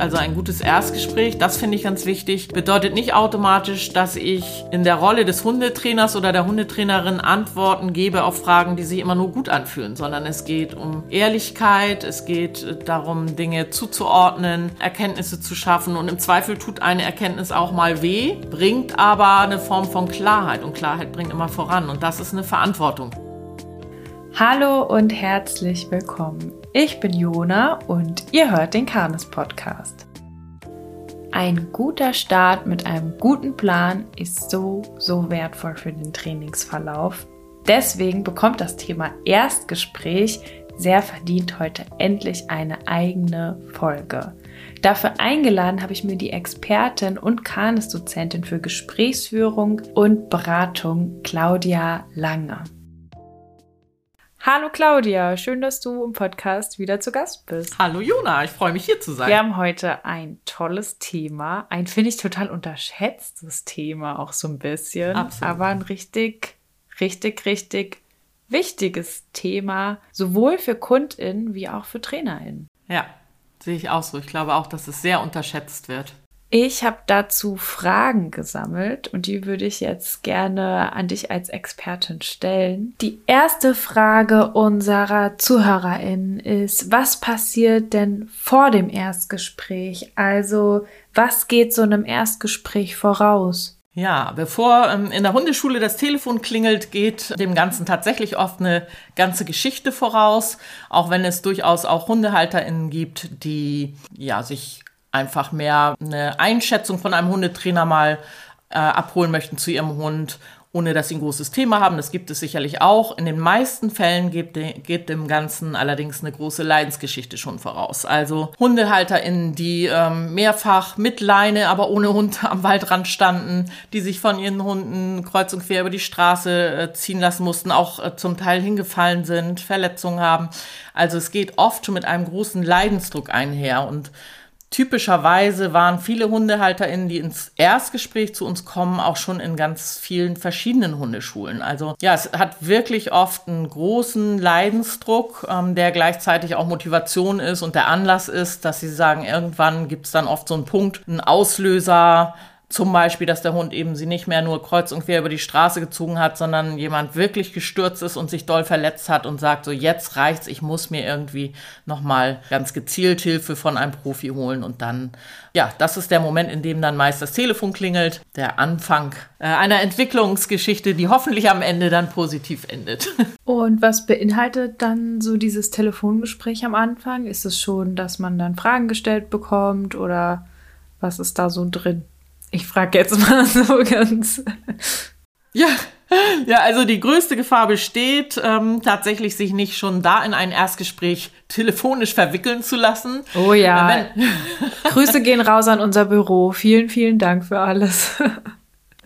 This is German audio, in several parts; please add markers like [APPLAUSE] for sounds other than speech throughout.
Also ein gutes Erstgespräch, das finde ich ganz wichtig, bedeutet nicht automatisch, dass ich in der Rolle des Hundetrainers oder der Hundetrainerin Antworten gebe auf Fragen, die sich immer nur gut anfühlen, sondern es geht um Ehrlichkeit, es geht darum, Dinge zuzuordnen, Erkenntnisse zu schaffen. Und im Zweifel tut eine Erkenntnis auch mal weh, bringt aber eine Form von Klarheit. Und Klarheit bringt immer voran. Und das ist eine Verantwortung. Hallo und herzlich willkommen. Ich bin Jona und ihr hört den Karnes Podcast. Ein guter Start mit einem guten Plan ist so, so wertvoll für den Trainingsverlauf. Deswegen bekommt das Thema Erstgespräch sehr verdient heute endlich eine eigene Folge. Dafür eingeladen habe ich mir die Expertin und Kanes-Dozentin für Gesprächsführung und Beratung Claudia Lange. Hallo Claudia, schön, dass du im Podcast wieder zu Gast bist. Hallo Jona, ich freue mich hier zu sein. Wir haben heute ein tolles Thema, ein finde ich total unterschätztes Thema auch so ein bisschen, Absolut. aber ein richtig, richtig, richtig wichtiges Thema, sowohl für KundInnen wie auch für TrainerInnen. Ja, sehe ich auch so. Ich glaube auch, dass es sehr unterschätzt wird. Ich habe dazu Fragen gesammelt und die würde ich jetzt gerne an dich als Expertin stellen. Die erste Frage unserer ZuhörerInnen ist, was passiert denn vor dem Erstgespräch? Also, was geht so einem Erstgespräch voraus? Ja, bevor ähm, in der Hundeschule das Telefon klingelt, geht dem Ganzen tatsächlich oft eine ganze Geschichte voraus, auch wenn es durchaus auch HundehalterInnen gibt, die ja sich einfach mehr eine Einschätzung von einem Hundetrainer mal äh, abholen möchten zu ihrem Hund, ohne dass sie ein großes Thema haben. Das gibt es sicherlich auch. In den meisten Fällen geht, geht dem Ganzen allerdings eine große Leidensgeschichte schon voraus. Also HundehalterInnen, die ähm, mehrfach mit Leine, aber ohne Hund [LAUGHS] am Waldrand standen, die sich von ihren Hunden kreuz und quer über die Straße äh, ziehen lassen mussten, auch äh, zum Teil hingefallen sind, Verletzungen haben. Also es geht oft schon mit einem großen Leidensdruck einher und Typischerweise waren viele HundehalterInnen, die ins Erstgespräch zu uns kommen, auch schon in ganz vielen verschiedenen Hundeschulen. Also ja, es hat wirklich oft einen großen Leidensdruck, ähm, der gleichzeitig auch Motivation ist und der Anlass ist, dass sie sagen, irgendwann gibt es dann oft so einen Punkt, einen Auslöser, zum Beispiel, dass der Hund eben sie nicht mehr nur kreuz und quer über die Straße gezogen hat, sondern jemand wirklich gestürzt ist und sich doll verletzt hat und sagt, so jetzt reicht's, ich muss mir irgendwie nochmal ganz gezielt Hilfe von einem Profi holen und dann, ja, das ist der Moment, in dem dann meist das Telefon klingelt, der Anfang äh, einer Entwicklungsgeschichte, die hoffentlich am Ende dann positiv endet. [LAUGHS] Und was beinhaltet dann so dieses Telefongespräch am Anfang? Ist es schon, dass man dann Fragen gestellt bekommt oder was ist da so drin? Ich frage jetzt mal [LAUGHS] so ganz. Ja, ja, also die größte Gefahr besteht, ähm, tatsächlich sich nicht schon da in ein Erstgespräch telefonisch verwickeln zu lassen. Oh ja. Wenn [LAUGHS] [LAUGHS] Grüße gehen raus an unser Büro. Vielen, vielen Dank für alles.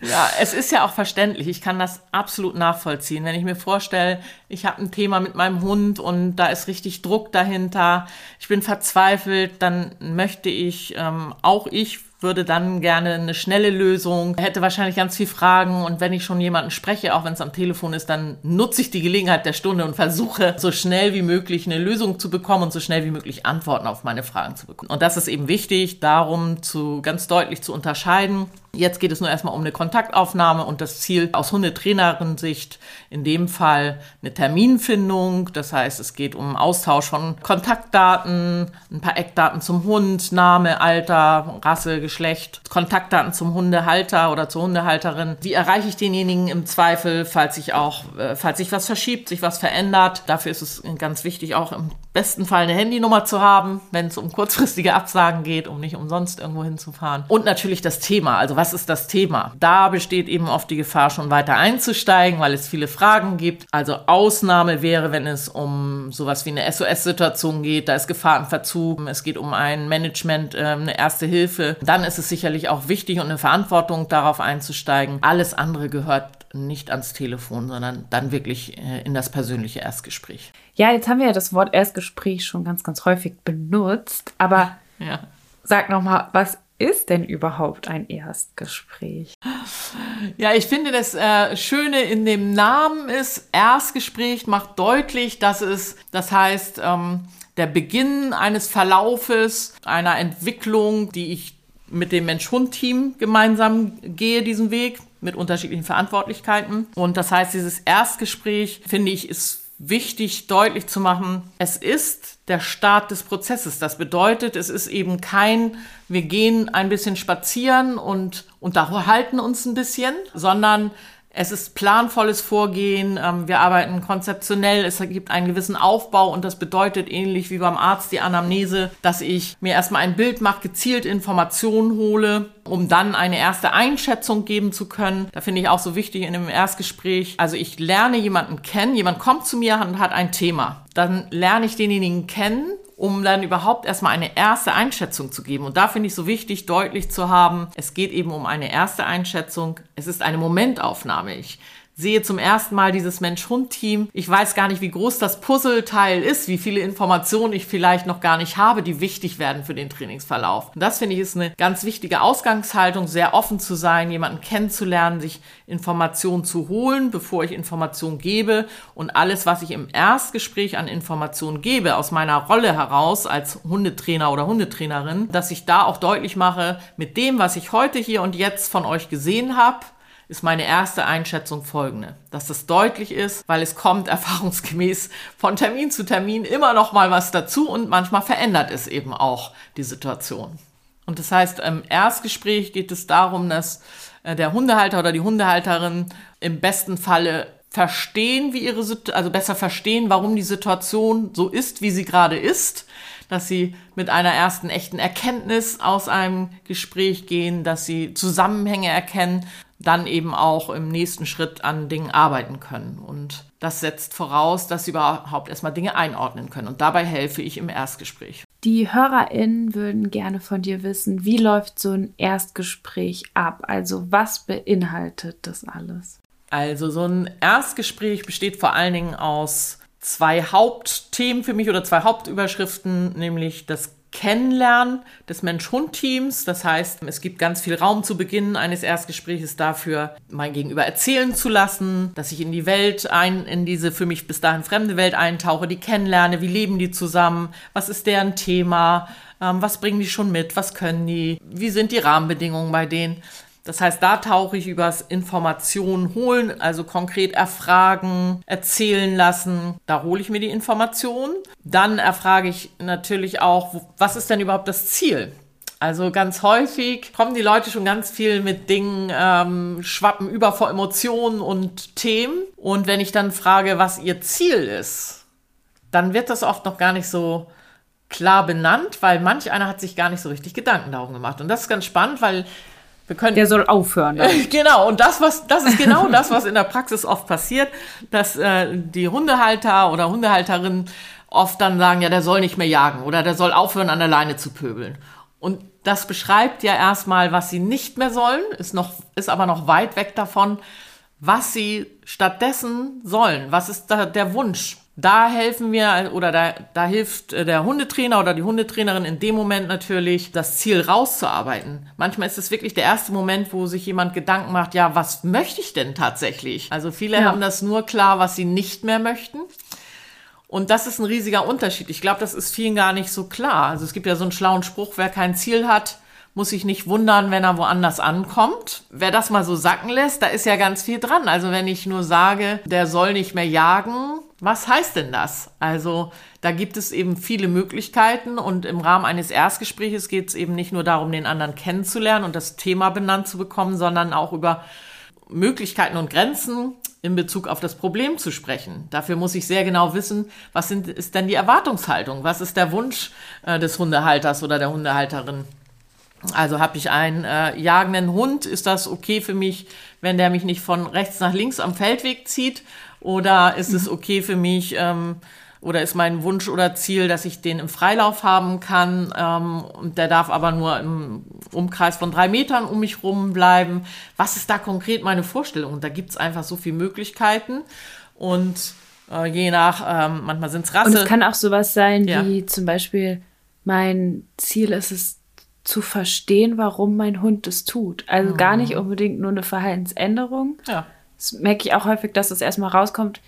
Ja, es ist ja auch verständlich. Ich kann das absolut nachvollziehen. Wenn ich mir vorstelle, ich habe ein Thema mit meinem Hund und da ist richtig Druck dahinter, ich bin verzweifelt, dann möchte ich, ähm, auch ich würde dann gerne eine schnelle Lösung, hätte wahrscheinlich ganz viel Fragen und wenn ich schon jemanden spreche, auch wenn es am Telefon ist, dann nutze ich die Gelegenheit der Stunde und versuche so schnell wie möglich eine Lösung zu bekommen und so schnell wie möglich Antworten auf meine Fragen zu bekommen. Und das ist eben wichtig, darum zu ganz deutlich zu unterscheiden. Jetzt geht es nur erstmal um eine Kontaktaufnahme und das Ziel aus Hundetrainerin-Sicht in dem Fall eine Terminfindung. Das heißt, es geht um Austausch von Kontaktdaten, ein paar Eckdaten zum Hund, Name, Alter, Rasse, Geschlecht, Kontaktdaten zum Hundehalter oder zur Hundehalterin. Wie erreiche ich denjenigen im Zweifel, falls sich auch, äh, falls sich was verschiebt, sich was verändert? Dafür ist es ganz wichtig, auch im besten Fall eine Handynummer zu haben, wenn es um kurzfristige Absagen geht, um nicht umsonst irgendwo hinzufahren. Und natürlich das Thema. Also was ist das Thema? Da besteht eben oft die Gefahr, schon weiter einzusteigen, weil es viele Fragen gibt. Also Ausnahme wäre, wenn es um sowas wie eine SOS-Situation geht, da ist Gefahr im Verzug, es geht um ein Management, äh, eine erste Hilfe. Dann ist es sicherlich auch wichtig und eine Verantwortung, darauf einzusteigen. Alles andere gehört nicht ans Telefon, sondern dann wirklich äh, in das persönliche Erstgespräch. Ja, jetzt haben wir ja das Wort Erstgespräch schon ganz, ganz häufig benutzt, aber [LAUGHS] ja. sag nochmal, was ist denn überhaupt ein Erstgespräch? Ja, ich finde, das äh, Schöne in dem Namen ist, Erstgespräch macht deutlich, dass es, das heißt, ähm, der Beginn eines Verlaufes, einer Entwicklung, die ich mit dem Mensch-Hund-Team gemeinsam gehe, diesen Weg mit unterschiedlichen Verantwortlichkeiten. Und das heißt, dieses Erstgespräch, finde ich, ist wichtig deutlich zu machen, es ist der Start des Prozesses. Das bedeutet, es ist eben kein, wir gehen ein bisschen spazieren und unterhalten uns ein bisschen, sondern es ist planvolles Vorgehen, ähm, wir arbeiten konzeptionell, es gibt einen gewissen Aufbau und das bedeutet ähnlich wie beim Arzt die Anamnese, dass ich mir erstmal ein Bild mache, gezielt Informationen hole, um dann eine erste Einschätzung geben zu können. Da finde ich auch so wichtig in einem Erstgespräch. Also ich lerne jemanden kennen, jemand kommt zu mir und hat ein Thema. Dann lerne ich denjenigen kennen um dann überhaupt erstmal eine erste Einschätzung zu geben. Und da finde ich so wichtig, deutlich zu haben, es geht eben um eine erste Einschätzung. Es ist eine Momentaufnahme. Ich sehe zum ersten Mal dieses Mensch-Hund-Team. Ich weiß gar nicht, wie groß das Puzzleteil ist, wie viele Informationen ich vielleicht noch gar nicht habe, die wichtig werden für den Trainingsverlauf. Und das finde ich ist eine ganz wichtige Ausgangshaltung, sehr offen zu sein, jemanden kennenzulernen, sich Informationen zu holen, bevor ich Informationen gebe. Und alles, was ich im Erstgespräch an Informationen gebe, aus meiner Rolle heraus als Hundetrainer oder Hundetrainerin, dass ich da auch deutlich mache, mit dem, was ich heute hier und jetzt von euch gesehen habe, ist meine erste Einschätzung folgende, dass das deutlich ist, weil es kommt [LAUGHS] erfahrungsgemäß von Termin zu Termin immer noch mal was dazu und manchmal verändert es eben auch die Situation. Und das heißt, im Erstgespräch geht es darum, dass äh, der Hundehalter oder die Hundehalterin im besten Falle verstehen, wie ihre, also besser verstehen, warum die Situation so ist, wie sie gerade ist, dass sie mit einer ersten echten Erkenntnis aus einem Gespräch gehen, dass sie Zusammenhänge erkennen, dann eben auch im nächsten Schritt an Dingen arbeiten können. Und das setzt voraus, dass sie überhaupt erstmal Dinge einordnen können. Und dabei helfe ich im Erstgespräch. Die HörerInnen würden gerne von dir wissen, wie läuft so ein Erstgespräch ab? Also was beinhaltet das alles? Also so ein Erstgespräch besteht vor allen Dingen aus zwei Hauptthemen für mich oder zwei Hauptüberschriften, nämlich das Kennenlernen des Mensch-Hund-Teams. Das heißt, es gibt ganz viel Raum zu Beginn eines Erstgesprächs dafür, mein Gegenüber erzählen zu lassen, dass ich in die Welt ein, in diese für mich bis dahin fremde Welt eintauche, die kennenlerne, wie leben die zusammen, was ist deren Thema, ähm, was bringen die schon mit, was können die, wie sind die Rahmenbedingungen bei denen. Das heißt, da tauche ich übers Informationen holen, also konkret erfragen, erzählen lassen. Da hole ich mir die Informationen. Dann erfrage ich natürlich auch, was ist denn überhaupt das Ziel? Also ganz häufig kommen die Leute schon ganz viel mit Dingen, ähm, schwappen über vor Emotionen und Themen. Und wenn ich dann frage, was ihr Ziel ist, dann wird das oft noch gar nicht so klar benannt, weil manch einer hat sich gar nicht so richtig Gedanken darum gemacht. Und das ist ganz spannend, weil wir können, der soll aufhören. [LAUGHS] genau, und das, was, das ist genau das, was in der Praxis oft passiert, dass äh, die Hundehalter oder Hundehalterinnen oft dann sagen, ja, der soll nicht mehr jagen oder der soll aufhören, an der Leine zu pöbeln. Und das beschreibt ja erstmal, was sie nicht mehr sollen, ist, noch, ist aber noch weit weg davon, was sie stattdessen sollen. Was ist da der Wunsch? Da helfen wir oder da, da hilft äh, der Hundetrainer oder die Hundetrainerin in dem Moment natürlich, das Ziel rauszuarbeiten. Manchmal ist es wirklich der erste Moment, wo sich jemand Gedanken macht, ja, was möchte ich denn tatsächlich? Also viele ja. haben das nur klar, was sie nicht mehr möchten. Und das ist ein riesiger Unterschied. Ich glaube, das ist vielen gar nicht so klar. Also es gibt ja so einen schlauen Spruch, wer kein Ziel hat, muss sich nicht wundern, wenn er woanders ankommt. Wer das mal so sacken lässt, da ist ja ganz viel dran. Also wenn ich nur sage, der soll nicht mehr jagen, was heißt denn das? Also da gibt es eben viele Möglichkeiten und im Rahmen eines Erstgespräches geht es eben nicht nur darum, den anderen kennenzulernen und das Thema benannt zu bekommen, sondern auch über Möglichkeiten und Grenzen in Bezug auf das Problem zu sprechen. Dafür muss ich sehr genau wissen, was sind, ist denn die Erwartungshaltung? Was ist der Wunsch äh, des Hundehalters oder der Hundehalterin? Also habe ich einen äh, jagenden Hund, ist das okay für mich, wenn der mich nicht von rechts nach links am Feldweg zieht? Oder ist es okay für mich, ähm, oder ist mein Wunsch oder Ziel, dass ich den im Freilauf haben kann ähm, und der darf aber nur im Umkreis von drei Metern um mich rum bleiben? Was ist da konkret meine Vorstellung? Und da gibt es einfach so viele Möglichkeiten und äh, je nach, ähm, manchmal sind es Rasse. Und es kann auch sowas sein ja. wie zum Beispiel, mein Ziel ist es, zu verstehen, warum mein Hund es tut. Also mhm. gar nicht unbedingt nur eine Verhaltensänderung. Ja. Das merke ich auch häufig, dass es erstmal rauskommt.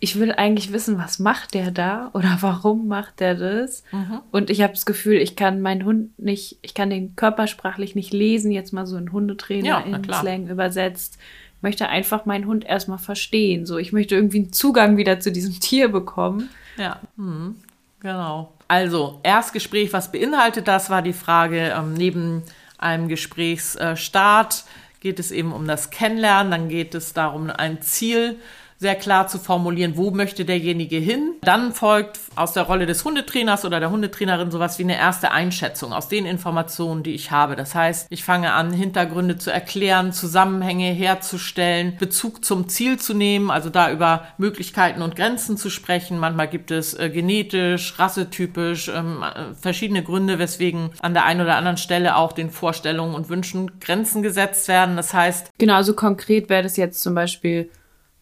ich will eigentlich wissen, was macht der da [LAUGHS] oder warum macht der das? Mhm. Und ich habe das Gefühl, ich kann meinen Hund nicht, ich kann den körpersprachlich nicht lesen, jetzt mal so ein Hundetrainer ja, in Slang übersetzt. Ich möchte einfach meinen Hund erstmal verstehen. So, ich möchte irgendwie einen Zugang wieder zu diesem Tier bekommen. Ja, mhm. Genau. Also, Erstgespräch, was beinhaltet das, war die Frage ähm, neben einem Gesprächsstart geht es eben um das Kennenlernen, dann geht es darum, ein Ziel sehr klar zu formulieren, wo möchte derjenige hin. Dann folgt aus der Rolle des Hundetrainers oder der Hundetrainerin sowas wie eine erste Einschätzung aus den Informationen, die ich habe. Das heißt, ich fange an, Hintergründe zu erklären, Zusammenhänge herzustellen, Bezug zum Ziel zu nehmen, also da über Möglichkeiten und Grenzen zu sprechen. Manchmal gibt es äh, genetisch, rassetypisch ähm, äh, verschiedene Gründe, weswegen an der einen oder anderen Stelle auch den Vorstellungen und Wünschen Grenzen gesetzt werden. Das heißt, genau, also konkret wäre das jetzt zum Beispiel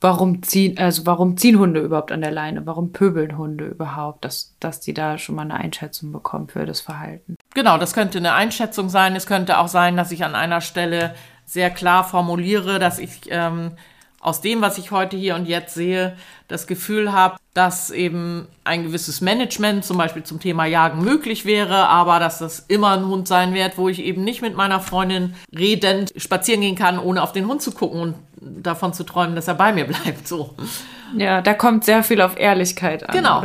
warum ziehen, also warum ziehen Hunde überhaupt an der Leine? Warum pöbeln Hunde überhaupt? Dass, dass die da schon mal eine Einschätzung bekommen für das Verhalten. Genau, das könnte eine Einschätzung sein. Es könnte auch sein, dass ich an einer Stelle sehr klar formuliere, dass ich ähm, aus dem, was ich heute hier und jetzt sehe, das Gefühl habe, dass eben ein gewisses Management zum Beispiel zum Thema Jagen möglich wäre, aber dass das immer ein Hund sein wird, wo ich eben nicht mit meiner Freundin redend spazieren gehen kann, ohne auf den Hund zu gucken und davon zu träumen, dass er bei mir [LAUGHS] bleibt. So. Ja, da kommt sehr viel auf Ehrlichkeit an. Genau.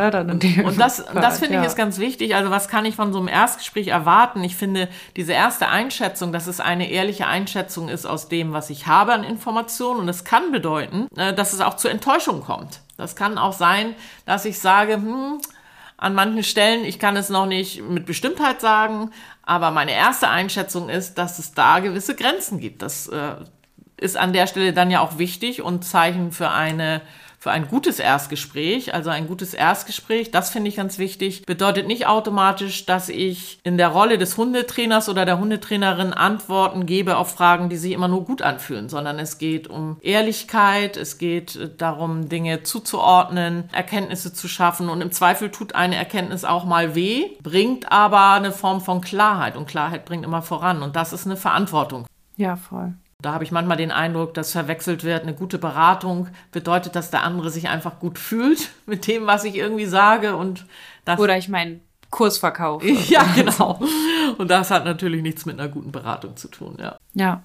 Und das, das finde ich ist ganz wichtig. Also was kann ich von so einem Erstgespräch erwarten? Ich finde, diese erste Einschätzung, dass es eine ehrliche Einschätzung ist aus dem, was ich habe an Informationen. Und es kann bedeuten, äh, dass es auch zu Enttäuschung kommt. Das kann auch sein, dass ich sage, hm, an manchen Stellen, ich kann es noch nicht mit Bestimmtheit sagen, aber meine erste Einschätzung ist, dass es da gewisse Grenzen gibt. Das äh, ist an der Stelle dann ja auch wichtig und Zeichen für eine für ein gutes Erstgespräch, also ein gutes Erstgespräch, das finde ich ganz wichtig, bedeutet nicht automatisch, dass ich in der Rolle des Hundetrainers oder der Hundetrainerin Antworten gebe auf Fragen, die sich immer nur gut anfühlen, sondern es geht um Ehrlichkeit, es geht darum, Dinge zuzuordnen, Erkenntnisse zu schaffen und im Zweifel tut eine Erkenntnis auch mal weh, bringt aber eine Form von Klarheit und Klarheit bringt immer voran und das ist eine Verantwortung. Ja, voll. Da habe ich manchmal den Eindruck, dass verwechselt wird. Eine gute Beratung bedeutet, dass der andere sich einfach gut fühlt [LAUGHS] mit dem, was ich irgendwie sage und das oder ich meinen Kurs verkaufe. [LAUGHS] Ja, genau. Und das hat natürlich nichts mit einer guten Beratung zu tun, ja. Ja.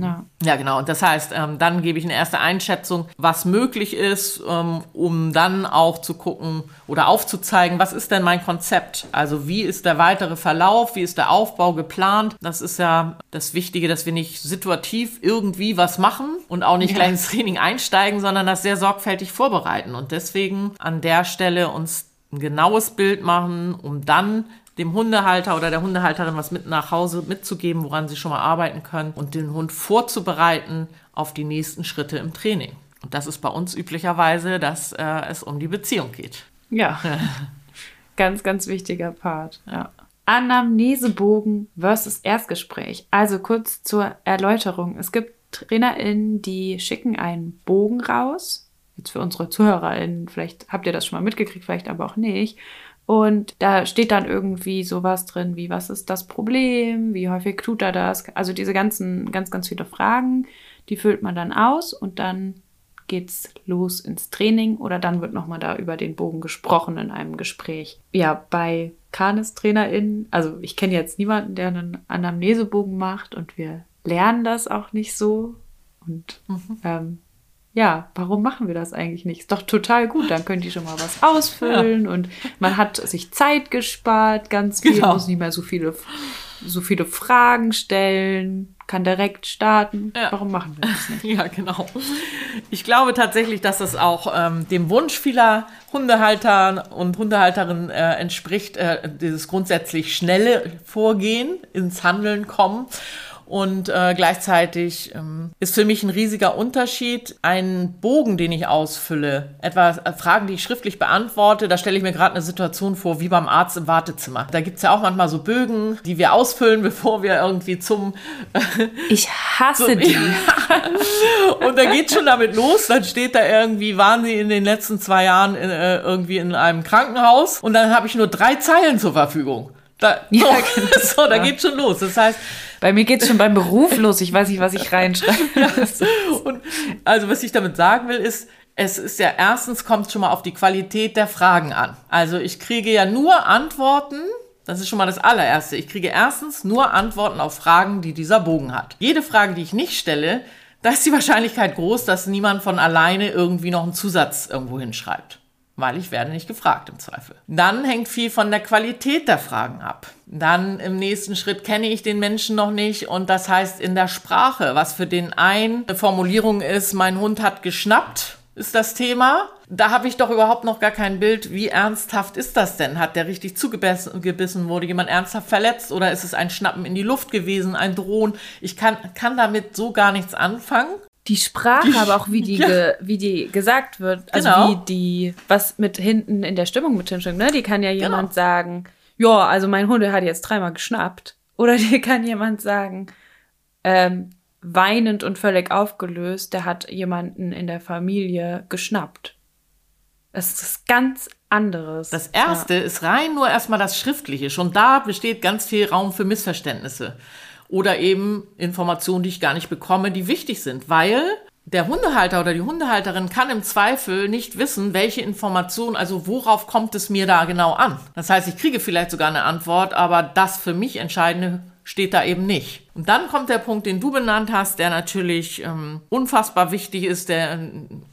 Ja. ja, genau. Und das heißt, ähm, dann gebe ich eine erste Einschätzung, was möglich ist, ähm, um dann auch zu gucken oder aufzuzeigen, was ist denn mein Konzept? Also wie ist der weitere Verlauf, wie ist der Aufbau geplant? Das ist ja das Wichtige, dass wir nicht situativ irgendwie was machen und auch nicht ja. gleich ins Training einsteigen, sondern das sehr sorgfältig vorbereiten. Und deswegen an der Stelle uns ein genaues Bild machen, um dann dem Hundehalter oder der Hundehalterin was mit nach Hause mitzugeben, woran sie schon mal arbeiten können und den Hund vorzubereiten auf die nächsten Schritte im Training. Und das ist bei uns üblicherweise, dass äh, es um die Beziehung geht. Ja. [LAUGHS] ganz, ganz wichtiger Part. Ja. Anamnesebogen versus Erstgespräch. Also kurz zur Erläuterung. Es gibt TrainerInnen, die schicken einen Bogen raus. Jetzt für unsere ZuhörerInnen, vielleicht habt ihr das schon mal mitgekriegt, vielleicht aber auch nicht. Und da steht dann irgendwie sowas drin wie, was ist das Problem? Wie häufig tut er das? Also diese ganzen, ganz, ganz viele Fragen, die füllt man dann aus und dann geht's los ins Training oder dann wird nochmal da über den Bogen gesprochen in einem Gespräch. Ja, bei Kanis-TrainerInnen, also ich kenne jetzt niemanden, der einen Anamnesebogen macht und wir lernen das auch nicht so. Und mhm. ähm, ja, warum machen wir das eigentlich nicht? Ist doch total gut, dann könnt ihr schon mal was ausfüllen ja. und man hat sich Zeit gespart, ganz viel, genau. muss nicht mehr so viele, so viele Fragen stellen, kann direkt starten. Ja. Warum machen wir das nicht? [LAUGHS] Ja, genau. Ich glaube tatsächlich, dass das auch ähm, dem Wunsch vieler Hundehalter und Hundehalterinnen äh, entspricht, äh, dieses grundsätzlich schnelle Vorgehen, ins Handeln kommen. Und äh, gleichzeitig ähm, ist für mich ein riesiger Unterschied ein Bogen, den ich ausfülle. Etwa äh, Fragen, die ich schriftlich beantworte. Da stelle ich mir gerade eine Situation vor, wie beim Arzt im Wartezimmer. Da gibt's ja auch manchmal so Bögen, die wir ausfüllen, [LAUGHS] bevor wir irgendwie zum... Äh, ich hasse die. und da geht schon damit los. Dann steht da irgendwie, waren Sie in den letzten zwei Jahren in, äh, irgendwie in einem Krankenhaus? Und dann habe ich nur drei Zeilen zur Verfügung. Da, ja, so, genau. [LAUGHS] so, da geht schon los. Das heißt, bei mir geht es schon beim Beruf los. Ich weiß nicht, was ich reinschreibe. [LAUGHS] und also, was ich damit sagen will, ist, es ist ja erstens kommt schon mal auf die Qualität der Fragen an. Also ich kriege ja nur Antworten, das ist schon mal das allererste. Ich kriege erstens nur Antworten auf Fragen, die dieser Bogen hat. Jede Frage, die ich nicht stelle, da ist die Wahrscheinlichkeit groß, dass niemand von alleine irgendwie noch einen Zusatz irgendwo hinschreibt. Weil ich werde nicht gefragt im Zweifel. Dann hängt viel von der Qualität der Fragen ab. Dann im nächsten Schritt kenne ich den Menschen noch nicht und das heißt in der Sprache, was für den einen eine Formulierung ist, mein Hund hat geschnappt ist das Thema. Da habe ich doch überhaupt noch gar kein Bild, wie ernsthaft ist das denn? Hat der richtig zugebissen? Wurde jemand ernsthaft verletzt oder ist es ein Schnappen in die Luft gewesen, ein Drohen? Ich kann, kann damit so gar nichts anfangen. Die Sprache, die, aber auch wie die, [LAUGHS] ja. ge, wie die gesagt wird, also genau. wie die, was mit hinten in der Stimmung mit hinten, ne? Die kann ja genau. jemand genau. sagen, ja, also mein Hund hat jetzt dreimal geschnappt. Oder [LAUGHS] die kann jemand sagen, ähm, weinend und völlig aufgelöst, der hat jemanden in der Familie geschnappt. Es ist ganz anderes. Das erste ja. ist rein nur erstmal das Schriftliche. Schon da besteht ganz viel Raum für Missverständnisse. Oder eben Informationen, die ich gar nicht bekomme, die wichtig sind, weil der Hundehalter oder die Hundehalterin kann im Zweifel nicht wissen, welche Information, also worauf kommt es mir da genau an. Das heißt, ich kriege vielleicht sogar eine Antwort, aber das für mich Entscheidende steht da eben nicht. Und dann kommt der Punkt, den du benannt hast, der natürlich ähm, unfassbar wichtig ist, der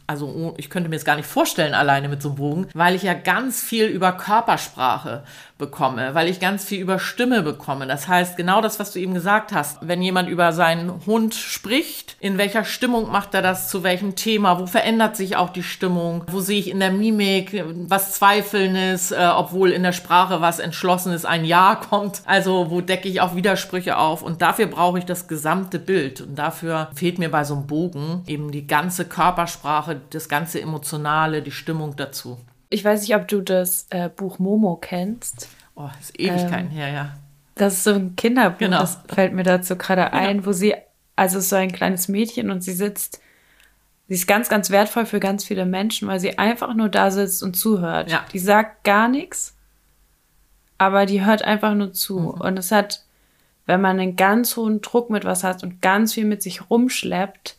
also oh, ich könnte mir es gar nicht vorstellen alleine mit so einem Bogen, weil ich ja ganz viel über Körpersprache bekomme, weil ich ganz viel über Stimme bekomme. Das heißt, genau das, was du eben gesagt hast, wenn jemand über seinen Hund spricht, in welcher Stimmung macht er das, zu welchem Thema, wo verändert sich auch die Stimmung, wo sehe ich in der Mimik was Zweifelndes, äh, obwohl in der Sprache was Entschlossenes, ein Ja [LAUGHS] kommt. Also wo decke ich auch Widersprüche auf und dafür brauche ich das gesamte Bild und dafür fehlt mir bei so einem Bogen eben die ganze Körpersprache, das ganze Emotionale, die Stimmung dazu. Ich weiß nicht, ob du das äh, Buch Momo kennst. Oh, das ist Ewigkeiten ähm, her, ja. Das ist so ein Kinderbuch, genau. das fällt mir dazu gerade ein, genau. wo sie, also so ein kleines Mädchen und sie sitzt, sie ist ganz, ganz wertvoll für ganz viele Menschen, weil sie einfach nur da sitzt und zuhört. Ja. Die sagt gar nichts, aber die hört einfach nur zu. Mhm. Und es hat, wenn man einen ganz hohen Druck mit was hat und ganz viel mit sich rumschleppt,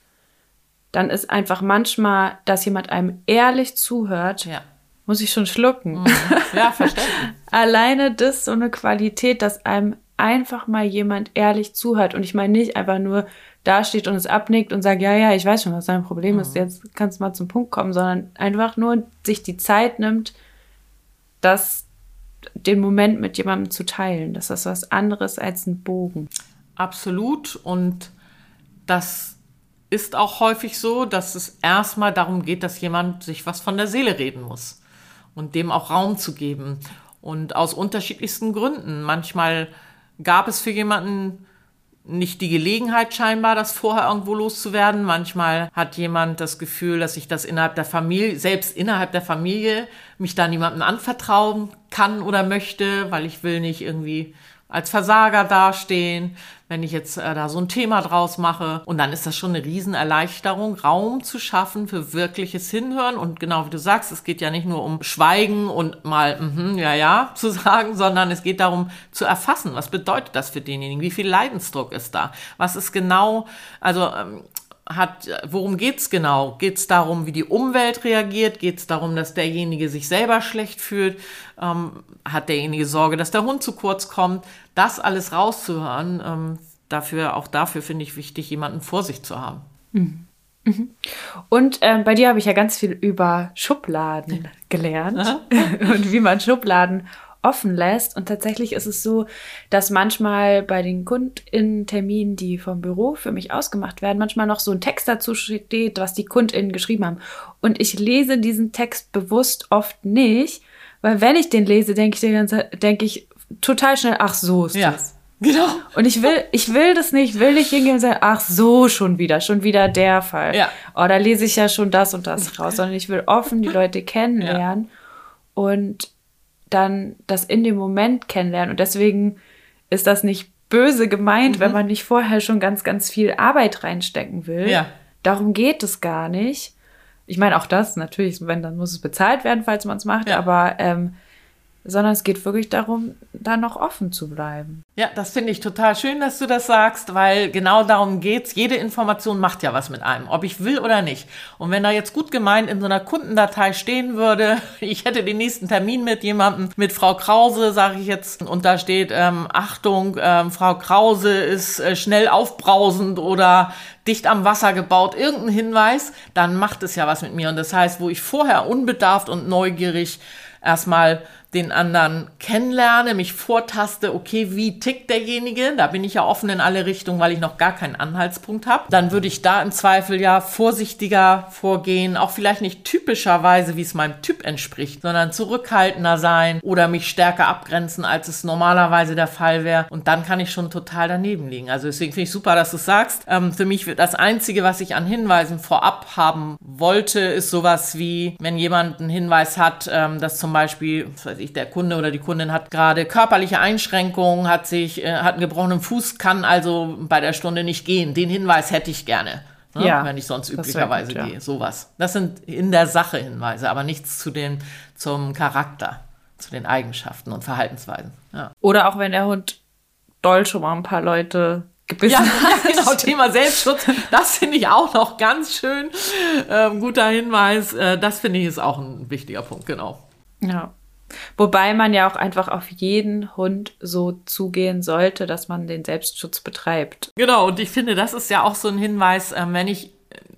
dann ist einfach manchmal, dass jemand einem ehrlich zuhört, ja. muss ich schon schlucken. Mhm. Ja, verständlich. [LAUGHS] Alleine das so eine Qualität, dass einem einfach mal jemand ehrlich zuhört und ich meine nicht einfach nur da steht und es abnickt und sagt, ja, ja, ich weiß schon, was dein Problem mhm. ist, jetzt kannst du mal zum Punkt kommen, sondern einfach nur sich die Zeit nimmt, das den Moment mit jemandem zu teilen. Das ist was anderes als ein Bogen. Absolut und das ist auch häufig so, dass es erstmal darum geht, dass jemand sich was von der Seele reden muss und dem auch Raum zu geben. Und aus unterschiedlichsten Gründen. Manchmal gab es für jemanden nicht die Gelegenheit scheinbar, das vorher irgendwo loszuwerden. Manchmal hat jemand das Gefühl, dass ich das innerhalb der Familie, selbst innerhalb der Familie, mich da niemandem anvertrauen kann oder möchte, weil ich will nicht irgendwie als Versager dastehen, wenn ich jetzt äh, da so ein Thema draus mache. Und dann ist das schon eine Riesenerleichterung, Raum zu schaffen für wirkliches Hinhören. Und genau wie du sagst, es geht ja nicht nur um Schweigen und mal, mm ja, ja [LAUGHS] zu sagen, sondern es geht darum zu erfassen, was bedeutet das für denjenigen, wie viel Leidensdruck ist da, was ist genau, also ähm, hat, worum geht's genau? Geht's darum, wie die Umwelt reagiert? Geht's darum, dass derjenige sich selber schlecht fühlt? Ähm, hat derjenige Sorge, dass der Hund zu kurz kommt? Das alles rauszuhören, ähm, dafür, auch dafür finde ich wichtig, jemanden vor sich zu haben. Mhm. Mhm. Und ähm, bei dir habe ich ja ganz viel über Schubladen gelernt [LAUGHS] und wie man Schubladen offen lässt. Und tatsächlich ist es so, dass manchmal bei den KundInnen-Terminen, die vom Büro für mich ausgemacht werden, manchmal noch so ein Text dazu steht, was die KundInnen geschrieben haben. Und ich lese diesen Text bewusst oft nicht, weil wenn ich den lese, denke ich, ganze, denke ich total schnell, ach so ist ja. das. Genau. Und ich will, ich will das nicht, will nicht hingehen und sagen, ach so, schon wieder, schon wieder der Fall. Ja. Oh, da lese ich ja schon das und das raus, sondern ich will offen die Leute kennenlernen. Ja. Und dann das in dem Moment kennenlernen. Und deswegen ist das nicht böse gemeint, mhm. wenn man nicht vorher schon ganz, ganz viel Arbeit reinstecken will. Ja. Darum geht es gar nicht. Ich meine, auch das natürlich, wenn, dann muss es bezahlt werden, falls man es macht. Ja. Aber ähm, sondern es geht wirklich darum, da noch offen zu bleiben. Ja, das finde ich total schön, dass du das sagst, weil genau darum geht's. Jede Information macht ja was mit einem, ob ich will oder nicht. Und wenn da jetzt gut gemeint in so einer Kundendatei stehen würde, [LAUGHS] ich hätte den nächsten Termin mit jemandem, mit Frau Krause, sage ich jetzt, und da steht, ähm, Achtung, ähm, Frau Krause ist äh, schnell aufbrausend oder dicht am Wasser gebaut, irgendein Hinweis, dann macht es ja was mit mir. Und das heißt, wo ich vorher unbedarft und neugierig erstmal den anderen kennenlerne, mich vortaste, okay, wie tickt derjenige? Da bin ich ja offen in alle Richtungen, weil ich noch gar keinen Anhaltspunkt habe. Dann würde ich da im Zweifel ja vorsichtiger vorgehen, auch vielleicht nicht typischerweise, wie es meinem Typ entspricht, sondern zurückhaltender sein oder mich stärker abgrenzen, als es normalerweise der Fall wäre. Und dann kann ich schon total daneben liegen. Also deswegen finde ich super, dass du es sagst. Ähm, für mich wird das Einzige, was ich an Hinweisen vorab haben wollte, ist sowas wie, wenn jemand einen Hinweis hat, ähm, dass zum Beispiel, ich, der Kunde oder die Kundin hat gerade körperliche Einschränkungen, hat sich, äh, hat einen gebrochenen Fuß, kann also bei der Stunde nicht gehen. Den Hinweis hätte ich gerne. Ne? Ja, wenn ich sonst üblicherweise gut, ja. gehe. Sowas. Das sind in der Sache Hinweise, aber nichts zu den, zum Charakter, zu den Eigenschaften und Verhaltensweisen. Ja. Oder auch wenn der Hund doll schon mal ein paar Leute gebissen ja, hat. [LAUGHS] genau, Thema Selbstschutz. Das finde ich auch noch ganz schön. Ähm, guter Hinweis. Äh, das finde ich ist auch ein wichtiger Punkt, genau. Ja. Wobei man ja auch einfach auf jeden Hund so zugehen sollte, dass man den Selbstschutz betreibt. Genau, und ich finde, das ist ja auch so ein Hinweis, ähm, wenn ich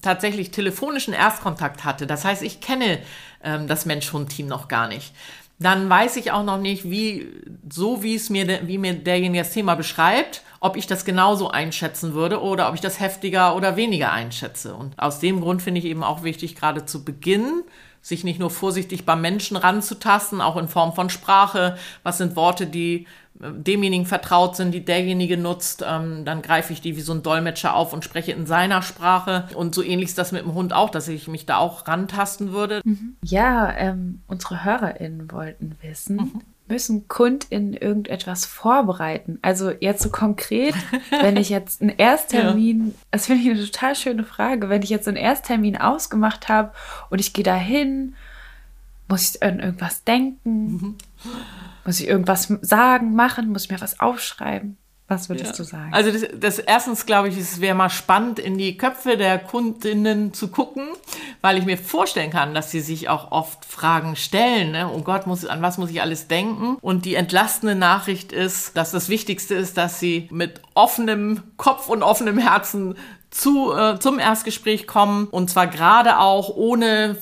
tatsächlich telefonischen Erstkontakt hatte, das heißt, ich kenne ähm, das Mensch-Hund-Team noch gar nicht, dann weiß ich auch noch nicht, wie, so wie es mir, wie mir derjenige das Thema beschreibt, ob ich das genauso einschätzen würde oder ob ich das heftiger oder weniger einschätze. Und aus dem Grund finde ich eben auch wichtig, gerade zu Beginn sich nicht nur vorsichtig beim Menschen ranzutasten, auch in Form von Sprache. Was sind Worte, die äh, demjenigen vertraut sind, die derjenige nutzt, ähm, dann greife ich die wie so ein Dolmetscher auf und spreche in seiner Sprache. Und so ähnlich ist das mit dem Hund auch, dass ich mich da auch rantasten würde. Mhm. Ja, ähm, unsere HörerInnen wollten wissen, mhm müssen KundInnen irgendetwas vorbereiten? Also jetzt so konkret, wenn ich jetzt einen Ersttermin, [LAUGHS] ja. das finde ich eine total schöne Frage, wenn ich jetzt einen Ersttermin ausgemacht habe und ich gehe da hin, muss ich an irgendwas denken? Mhm. Muss ich irgendwas sagen, machen? Muss ich mir was aufschreiben? Was würdest ja. du sagen? Also das, das erstens glaube ich, es wäre mal spannend, in die Köpfe der Kundinnen zu gucken, weil ich mir vorstellen kann, dass sie sich auch oft Fragen stellen. Ne? Oh Gott, muss, an was muss ich alles denken? Und die entlastende Nachricht ist, dass das Wichtigste ist, dass sie mit offenem Kopf und offenem Herzen zu, äh, zum Erstgespräch kommen und zwar gerade auch ohne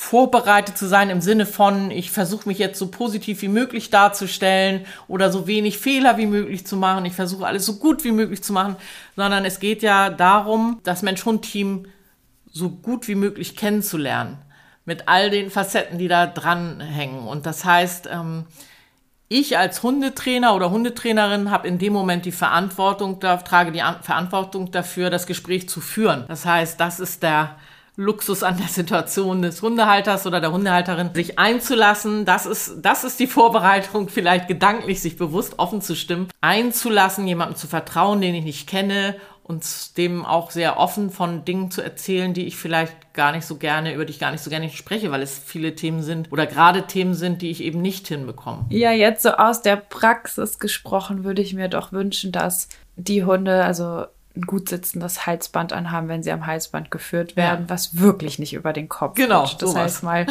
vorbereitet zu sein im Sinne von, ich versuche mich jetzt so positiv wie möglich darzustellen oder so wenig Fehler wie möglich zu machen, ich versuche alles so gut wie möglich zu machen, sondern es geht ja darum, das Mensch-Hund-Team so gut wie möglich kennenzulernen mit all den Facetten, die da dranhängen. Und das heißt, ähm, ich als Hundetrainer oder Hundetrainerin habe in dem Moment die Verantwortung, trage die Verantwortung dafür, das Gespräch zu führen. Das heißt, das ist der Luxus an der Situation des Hundehalters oder der Hundehalterin, sich einzulassen. Das ist, das ist die Vorbereitung, vielleicht gedanklich sich bewusst offen zu stimmen, einzulassen, jemandem zu vertrauen, den ich nicht kenne und dem auch sehr offen von Dingen zu erzählen, die ich vielleicht gar nicht so gerne, über die ich gar nicht so gerne spreche, weil es viele Themen sind oder gerade Themen sind, die ich eben nicht hinbekomme. Ja, jetzt so aus der Praxis gesprochen, würde ich mir doch wünschen, dass die Hunde, also gut sitzendes Halsband anhaben, wenn sie am Halsband geführt werden, ja. was wirklich nicht über den Kopf Genau. Rutscht. Das sowas. heißt mal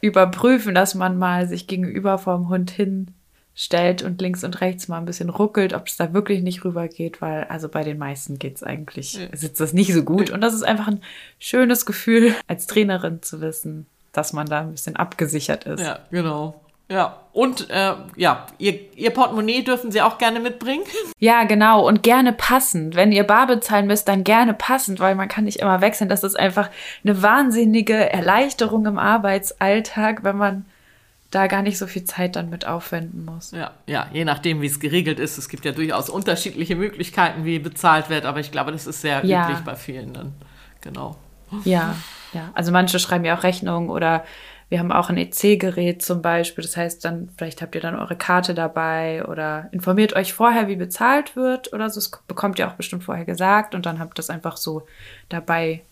überprüfen, dass man mal sich gegenüber vom Hund hinstellt und links und rechts mal ein bisschen ruckelt, ob es da wirklich nicht rübergeht, weil also bei den meisten geht es eigentlich, ja. sitzt das nicht so gut. Und das ist einfach ein schönes Gefühl als Trainerin zu wissen, dass man da ein bisschen abgesichert ist. Ja, genau. Ja, und äh, ja, ihr, ihr Portemonnaie dürfen Sie auch gerne mitbringen. Ja, genau. Und gerne passend. Wenn ihr Bar bezahlen müsst, dann gerne passend, weil man kann nicht immer wechseln. Das ist einfach eine wahnsinnige Erleichterung im Arbeitsalltag, wenn man da gar nicht so viel Zeit dann mit aufwenden muss. Ja, ja, je nachdem, wie es geregelt ist. Es gibt ja durchaus unterschiedliche Möglichkeiten, wie bezahlt wird, aber ich glaube, das ist sehr ja. üblich bei vielen dann. Genau. Ja, ja. Also manche schreiben ja auch Rechnungen oder wir haben auch ein EC-Gerät zum Beispiel. Das heißt, dann vielleicht habt ihr dann eure Karte dabei oder informiert euch vorher, wie bezahlt wird oder so. Das bekommt ihr auch bestimmt vorher gesagt und dann habt ihr das einfach so dabei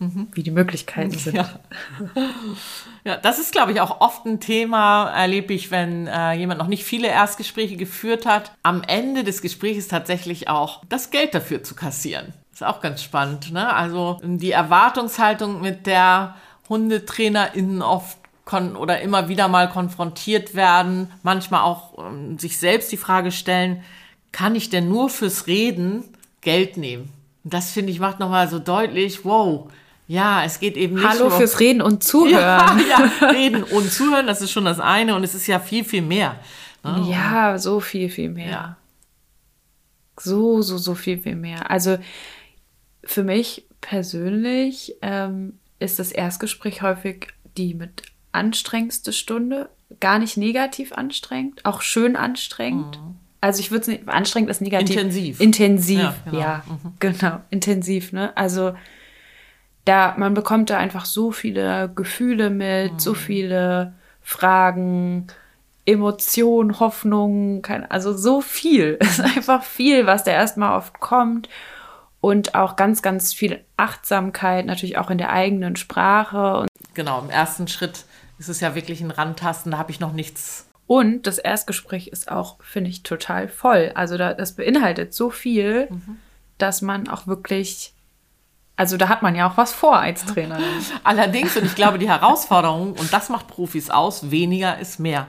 mhm. wie die Möglichkeiten [LAUGHS] sind. Ja, ja das ist, glaube ich, auch oft ein Thema, erlebe ich, wenn äh, jemand noch nicht viele Erstgespräche geführt hat, am Ende des Gesprächs tatsächlich auch das Geld dafür zu kassieren. Ist auch ganz spannend. Ne? Also die Erwartungshaltung, mit der HundetrainerInnen oft oder immer wieder mal konfrontiert werden, manchmal auch ähm, sich selbst die Frage stellen, kann ich denn nur fürs Reden Geld nehmen? Und das finde ich macht nochmal so deutlich, wow, ja, es geht eben nicht Hallo nur, fürs Reden und [LAUGHS] Zuhören. Ja, ja, reden und zuhören, das ist schon das eine und es ist ja viel, viel mehr. Ne? Ja, so viel, viel mehr. Ja. So, so, so viel, viel mehr. Also für mich persönlich ähm, ist das Erstgespräch häufig die mit anstrengendste Stunde. Gar nicht negativ anstrengend, auch schön anstrengend. Mhm. Also ich würde es nicht, anstrengend ist negativ. Intensiv. Intensiv, ja, genau. Ja, mhm. genau. Intensiv, ne? Also da, man bekommt da einfach so viele Gefühle mit, mhm. so viele Fragen, Emotionen, Hoffnungen, also so viel. [LAUGHS] Es ist einfach viel, was da erstmal oft kommt. Und auch ganz, ganz viel Achtsamkeit, natürlich auch in der eigenen Sprache. Genau, im ersten Schritt ist es ja wirklich ein Randtasten, da habe ich noch nichts. Und das Erstgespräch ist auch, finde ich, total voll. Also da, das beinhaltet so viel, mhm. dass man auch wirklich also da hat man ja auch was vor als [LAUGHS] Trainer. Allerdings, und ich glaube, die Herausforderung, und das macht Profis aus, weniger ist mehr.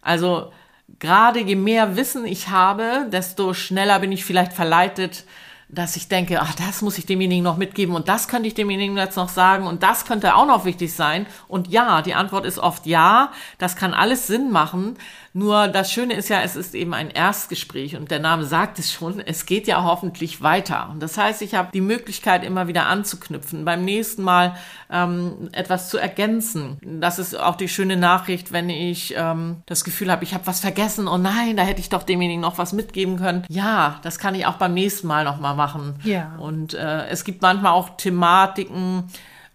Also gerade je mehr Wissen ich habe, desto schneller bin ich vielleicht verleitet, dass ich denke, ach, das muss ich demjenigen noch mitgeben und das könnte ich demjenigen jetzt noch sagen und das könnte auch noch wichtig sein. Und ja, die Antwort ist oft ja, das kann alles Sinn machen. Nur das Schöne ist ja, es ist eben ein Erstgespräch und der Name sagt es schon, es geht ja hoffentlich weiter. Und das heißt, ich habe die Möglichkeit, immer wieder anzuknüpfen, beim nächsten Mal ähm, etwas zu ergänzen. Das ist auch die schöne Nachricht, wenn ich ähm, das Gefühl habe, ich habe was vergessen, oh nein, da hätte ich doch demjenigen noch was mitgeben können. Ja, das kann ich auch beim nächsten Mal nochmal machen. Ja. Und äh, es gibt manchmal auch Thematiken,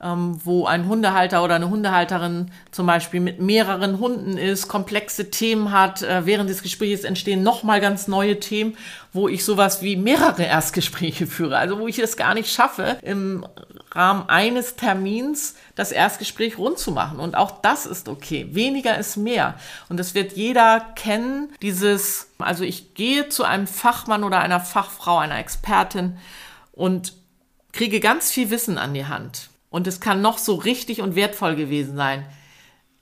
ähm, wo ein Hundehalter oder eine Hundehalterin zum Beispiel mit mehreren Hunden ist, komplexe Themen hat. Äh, während des Gesprächs entstehen nochmal ganz neue Themen, wo ich sowas wie mehrere Erstgespräche führe. Also wo ich es gar nicht schaffe, im Rahmen eines Termins das Erstgespräch rund zu machen. Und auch das ist okay. Weniger ist mehr. Und das wird jeder kennen, dieses, also ich gehe zu einem Fachmann oder einer Fachfrau, einer Expertin und kriege ganz viel Wissen an die Hand. Und es kann noch so richtig und wertvoll gewesen sein.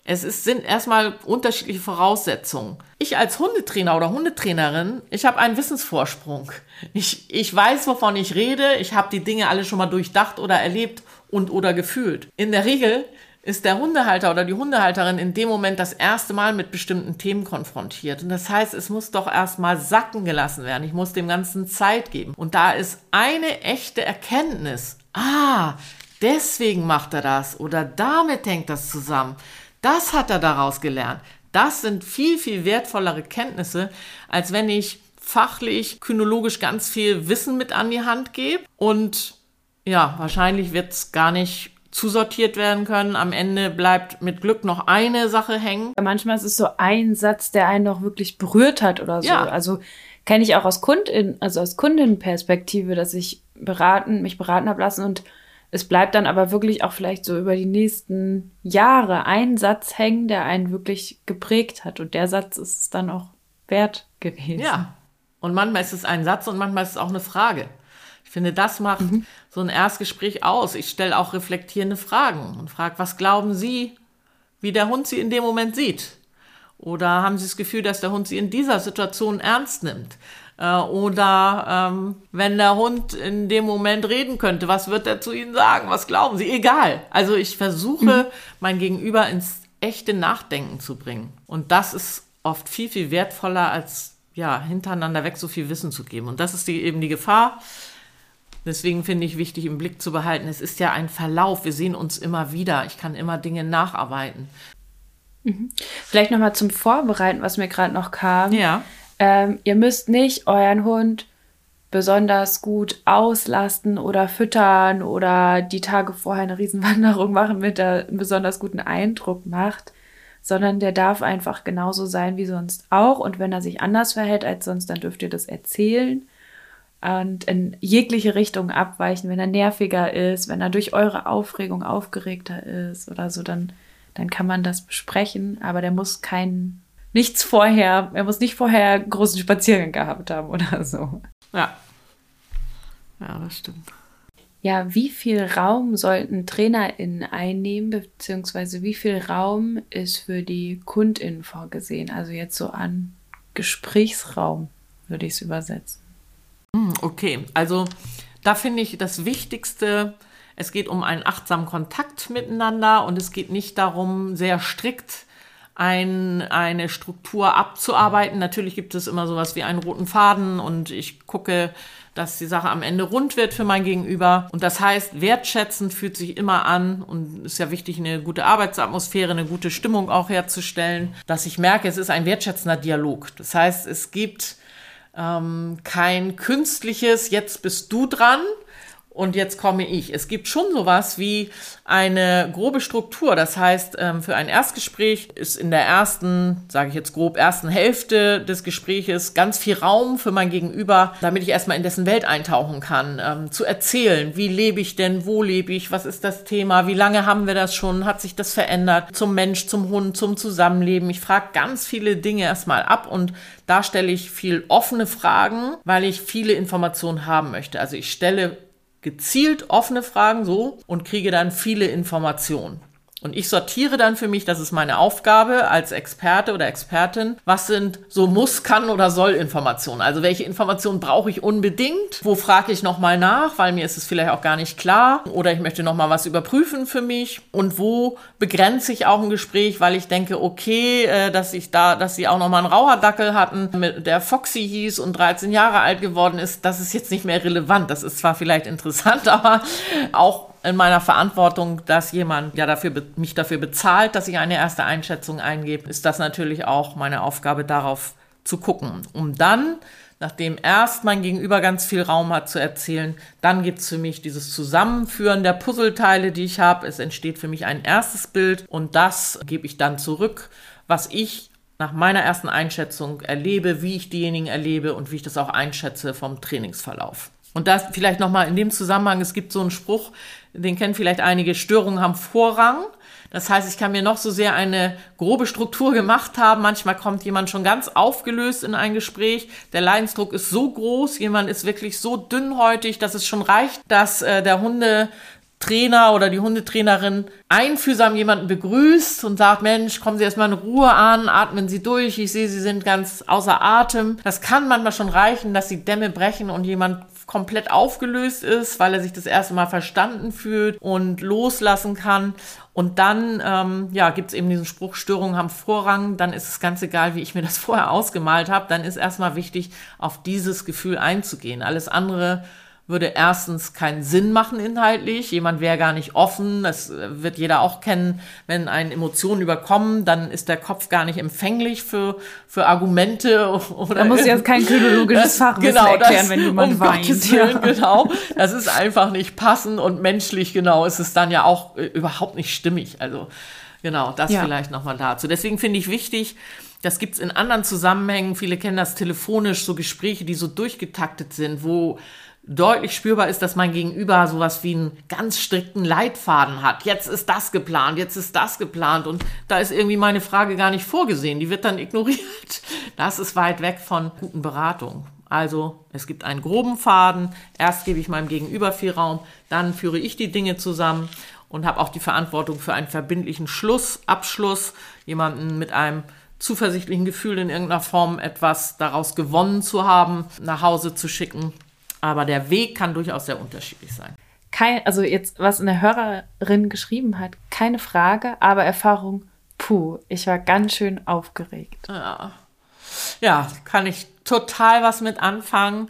Es ist, sind erstmal unterschiedliche Voraussetzungen. Ich als Hundetrainer oder Hundetrainerin, ich habe einen Wissensvorsprung. Ich, ich weiß, wovon ich rede. Ich habe die Dinge alle schon mal durchdacht oder erlebt und oder gefühlt. In der Regel ist der Hundehalter oder die Hundehalterin in dem Moment das erste Mal mit bestimmten Themen konfrontiert. Und das heißt, es muss doch erstmal sacken gelassen werden. Ich muss dem Ganzen Zeit geben. Und da ist eine echte Erkenntnis. Ah, deswegen macht er das oder damit hängt das zusammen. Das hat er daraus gelernt. Das sind viel, viel wertvollere Kenntnisse, als wenn ich fachlich, kynologisch ganz viel Wissen mit an die Hand gebe und ja, wahrscheinlich wird es gar nicht zusortiert werden können. Am Ende bleibt mit Glück noch eine Sache hängen. Manchmal ist es so ein Satz, der einen noch wirklich berührt hat oder so. Ja. Also kenne ich auch aus Kundin, also aus Kundinnenperspektive, dass ich beraten, mich beraten habe lassen und es bleibt dann aber wirklich auch vielleicht so über die nächsten Jahre ein Satz hängen, der einen wirklich geprägt hat. Und der Satz ist es dann auch wert gewesen. Ja. Und manchmal ist es ein Satz und manchmal ist es auch eine Frage. Ich finde, das macht mhm. so ein Erstgespräch aus. Ich stelle auch reflektierende Fragen und frage, was glauben Sie, wie der Hund Sie in dem Moment sieht? Oder haben Sie das Gefühl, dass der Hund Sie in dieser Situation ernst nimmt? Äh, oder ähm, wenn der Hund in dem Moment reden könnte, was wird er zu Ihnen sagen? Was glauben Sie? Egal. Also ich versuche, mhm. mein Gegenüber ins echte Nachdenken zu bringen. Und das ist oft viel, viel wertvoller, als ja, hintereinander weg so viel Wissen zu geben. Und das ist die, eben die Gefahr. Deswegen finde ich wichtig, im Blick zu behalten, es ist ja ein Verlauf. Wir sehen uns immer wieder. Ich kann immer Dinge nacharbeiten. Mhm. Vielleicht nochmal zum Vorbereiten, was mir gerade noch kam. Ja. Ähm, ihr müsst nicht euren Hund besonders gut auslasten oder füttern oder die Tage vorher eine Riesenwanderung [LAUGHS] machen, mit der einen besonders guten Eindruck macht, sondern der darf einfach genauso sein wie sonst auch. Und wenn er sich anders verhält als sonst, dann dürft ihr das erzählen. und in jegliche Richtung abweichen, wenn er nerviger ist, wenn er durch eure Aufregung aufgeregter ist oder so, dann, dann kann man das besprechen, aber der muss kein, nichts vorher, er muss nicht vorher großen Spaziergang gehabt haben oder so. Ja. Ja, das stimmt. Ja, wie viel Raum sollten TrainerInnen einnehmen, beziehungsweise wie viel Raum ist für die KundInnen vorgesehen? Also jetzt so an Gesprächsraum würde ich es übersetzen. Hm, okay, also da finde ich das Wichtigste, es geht um einen achtsamen Kontakt miteinander und es geht nicht darum, sehr strikt ein, eine Struktur abzuarbeiten. Natürlich gibt es immer sowas wie einen roten Faden und ich gucke, dass die Sache am Ende rund wird für mein Gegenüber. Und das heißt, wertschätzend fühlt sich immer an und ist ja wichtig, eine gute Arbeitsatmosphäre, eine gute Stimmung auch herzustellen, dass ich merke, es ist ein wertschätzender Dialog. Das heißt, es gibt ähm, kein künstliches, jetzt bist du dran, und jetzt komme ich. Es gibt schon sowas wie eine grobe Struktur. Das heißt, ähm, für ein Erstgespräch ist in der ersten, sage ich jetzt grob, ersten Hälfte des Gespräches ganz viel Raum für mein Gegenüber, damit ich erstmal in dessen Welt eintauchen kann, ähm, zu erzählen, wie lebe ich denn, wo lebe ich, was ist das Thema, wie lange haben wir das schon, hat sich das verändert, zum Mensch, zum Hund, zum Zusammenleben. Ich frage ganz viele Dinge erstmal ab und da stelle ich viel offene Fragen, weil ich viele Informationen haben möchte. Also ich stelle gezielt offene Fragen so und kriege dann viele Informationen. Und ich sortiere dann für mich, das ist meine Aufgabe als Experte oder Expertin, was sind so muss, kann oder soll Informationen. Also welche Informationen brauche ich unbedingt? Wo frage ich nochmal nach, weil mir ist es vielleicht auch gar nicht klar oder ich möchte nochmal was überprüfen für mich. Und wo begrenze ich auch ein Gespräch, weil ich denke, okay, äh, dass ich da, dass sie auch nochmal einen Rauherdackel hatten, der Foxy hieß und 13 Jahre alt geworden ist, das ist jetzt nicht mehr relevant. Das ist zwar vielleicht interessant, [LAUGHS] aber auch in meiner Verantwortung, dass jemand ja dafür mich dafür bezahlt, dass ich eine erste Einschätzung eingebe, ist das natürlich auch meine Aufgabe, darauf zu gucken, um dann nachdem erst mein Gegenüber ganz viel Raum hat zu erzählen, dann gibt es für mich dieses Zusammenführen der Puzzleteile, die ich habe. Es entsteht für mich ein erstes Bild und das gebe ich dann zurück, was ich nach meiner ersten Einschätzung erlebe, wie ich diejenigen erlebe und wie ich das auch einschätze vom Trainingsverlauf. Und das vielleicht nochmal in dem Zusammenhang, es gibt so einen Spruch, den kennen vielleicht einige, Störungen haben Vorrang. Das heißt, ich kann mir noch so sehr eine grobe Struktur gemacht haben. Manchmal kommt jemand schon ganz aufgelöst in ein Gespräch. Der Leidensdruck ist so groß, jemand ist wirklich so dünnhäutig, dass es schon reicht, dass äh, der Hundetrainer oder die Hundetrainerin einfühlsam jemanden begrüßt und sagt, Mensch, kommen Sie erstmal in Ruhe an, atmen Sie durch, ich sehe, Sie sind ganz außer Atem. Das kann manchmal schon reichen, dass die Dämme brechen und jemand komplett aufgelöst ist, weil er sich das erste Mal verstanden fühlt und loslassen kann. Und dann ähm, ja, gibt es eben diesen Spruch, Störungen haben Vorrang, dann ist es ganz egal, wie ich mir das [LAUGHS] vorher ausgemalt habe. Dann ist erstmal wichtig, auf dieses Gefühl einzugehen. Alles andere würde erstens keinen Sinn machen inhaltlich. Jemand wäre gar nicht offen. Das wird jeder auch kennen. Wenn einen Emotionen überkommen, dann ist der Kopf gar nicht empfänglich für, für Argumente [LAUGHS] oder. Da muss jetzt kein kriminologisches Fachwissen genau, erklären, das, wenn jemand um weint. Gottes Willen, ja. Genau. Das ist einfach nicht passend und menschlich genau ist es dann ja auch äh, überhaupt nicht stimmig. Also, genau, das ja. vielleicht nochmal dazu. Deswegen finde ich wichtig, das gibt's in anderen Zusammenhängen. Viele kennen das telefonisch, so Gespräche, die so durchgetaktet sind, wo deutlich spürbar ist, dass mein Gegenüber sowas wie einen ganz strikten Leitfaden hat. Jetzt ist das geplant, jetzt ist das geplant und da ist irgendwie meine Frage gar nicht vorgesehen. Die wird dann ignoriert. Das ist weit weg von guten Beratungen. Also es gibt einen groben Faden. Erst gebe ich meinem Gegenüber viel Raum, dann führe ich die Dinge zusammen und habe auch die Verantwortung für einen verbindlichen Schluss, Abschluss, jemanden mit einem zuversichtlichen Gefühl in irgendeiner Form etwas daraus gewonnen zu haben, nach Hause zu schicken aber der Weg kann durchaus sehr unterschiedlich sein. Kein, also jetzt, was eine Hörerin geschrieben hat, keine Frage, aber Erfahrung, puh, ich war ganz schön aufgeregt. Ja. ja, kann ich total was mit anfangen.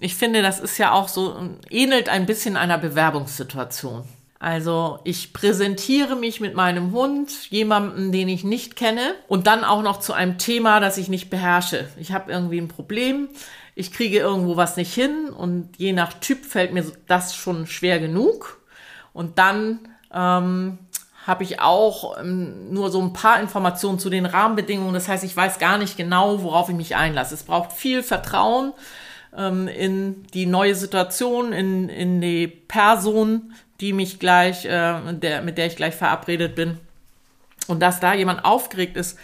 Ich finde, das ist ja auch so, ähnelt ein bisschen einer Bewerbungssituation. Also ich präsentiere mich mit meinem Hund, jemandem, den ich nicht kenne und dann auch noch zu einem Thema, das ich nicht beherrsche. Ich habe irgendwie ein Problem, ich kriege irgendwo was nicht hin und je nach Typ fällt mir das schon schwer genug. Und dann ähm, habe ich auch ähm, nur so ein paar Informationen zu den Rahmenbedingungen. Das heißt, ich weiß gar nicht genau, worauf ich mich einlasse. Es braucht viel Vertrauen ähm, in die neue Situation, in, in die Person, die mich gleich, äh, der, mit der ich gleich verabredet bin. Und dass da jemand aufgeregt ist,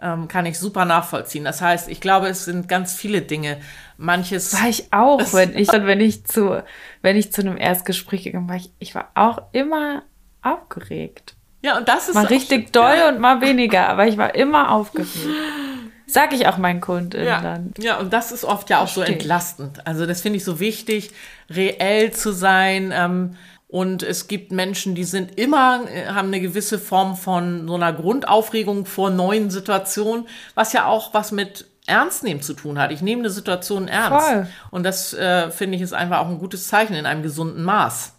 ähm, kann ich super nachvollziehen. Das heißt, ich glaube, es sind ganz viele Dinge. Manches. War ich auch, wenn ich, wenn ich zu, wenn ich zu einem Erstgespräch gegangen war, ich, ich war auch immer aufgeregt. Ja, und das ist. Mal richtig doll ja. und mal weniger, aber ich war immer aufgeregt. Sag ich auch meinen Kunden ja. dann. Ja, und das ist oft ja auch Verstehe. so entlastend. Also das finde ich so wichtig, reell zu sein. Ähm, und es gibt Menschen, die sind immer, äh, haben eine gewisse Form von so einer Grundaufregung vor neuen Situationen, was ja auch was mit Ernst nehmen zu tun hat. Ich nehme eine Situation ernst. Voll. Und das äh, finde ich ist einfach auch ein gutes Zeichen in einem gesunden Maß.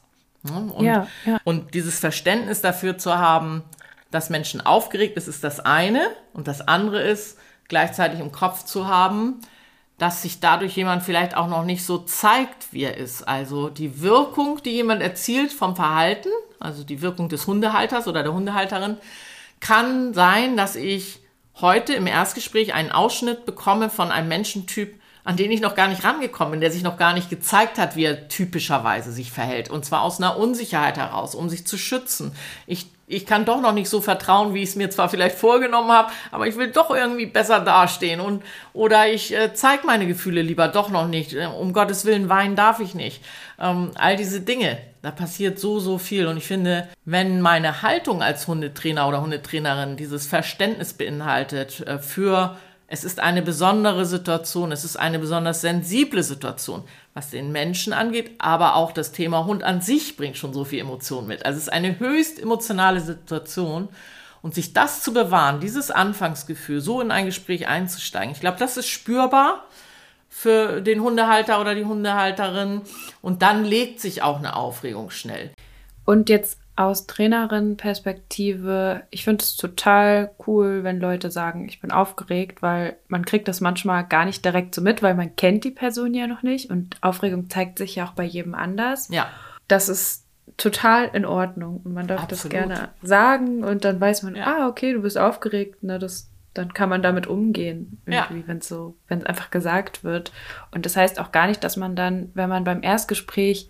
Und, ja, ja. und dieses Verständnis dafür zu haben, dass Menschen aufgeregt ist, ist das eine. Und das andere ist, gleichzeitig im Kopf zu haben, dass sich dadurch jemand vielleicht auch noch nicht so zeigt, wie er ist. Also die Wirkung, die jemand erzielt vom Verhalten, also die Wirkung des Hundehalters oder der Hundehalterin, kann sein, dass ich heute im Erstgespräch einen Ausschnitt bekomme von einem Menschentyp, an den ich noch gar nicht rangekommen bin, der sich noch gar nicht gezeigt hat, wie er typischerweise sich verhält. Und zwar aus einer Unsicherheit heraus, um sich zu schützen. Ich ich kann doch noch nicht so vertrauen, wie ich es mir zwar vielleicht vorgenommen habe, aber ich will doch irgendwie besser dastehen und oder ich äh, zeige meine Gefühle lieber doch noch nicht. Äh, um Gottes Willen weinen darf ich nicht. Ähm, all diese Dinge, da passiert so so viel und ich finde, wenn meine Haltung als Hundetrainer oder Hundetrainerin dieses Verständnis beinhaltet äh, für es ist eine besondere Situation, es ist eine besonders sensible Situation, was den Menschen angeht, aber auch das Thema Hund an sich bringt schon so viel Emotion mit. Also es ist eine höchst emotionale Situation und sich das zu bewahren, dieses Anfangsgefühl, so in ein Gespräch einzusteigen, ich glaube, das ist spürbar für den Hundehalter oder die Hundehalterin und dann legt sich auch eine Aufregung schnell. Und jetzt aus Trainerin-Perspektive, ich finde es total cool, wenn Leute sagen, ich bin aufgeregt, weil man kriegt das manchmal gar nicht direkt so mit, weil man kennt die Person ja noch nicht und Aufregung zeigt sich ja auch bei jedem anders. Ja. Das ist total in Ordnung und man darf Absolut. das gerne sagen und dann weiß man, ja. ah, okay, du bist aufgeregt, ne, das dann kann man damit umgehen, irgendwie, ja. wenn es so, wenn es einfach gesagt wird. Und das heißt auch gar nicht, dass man dann, wenn man beim Erstgespräch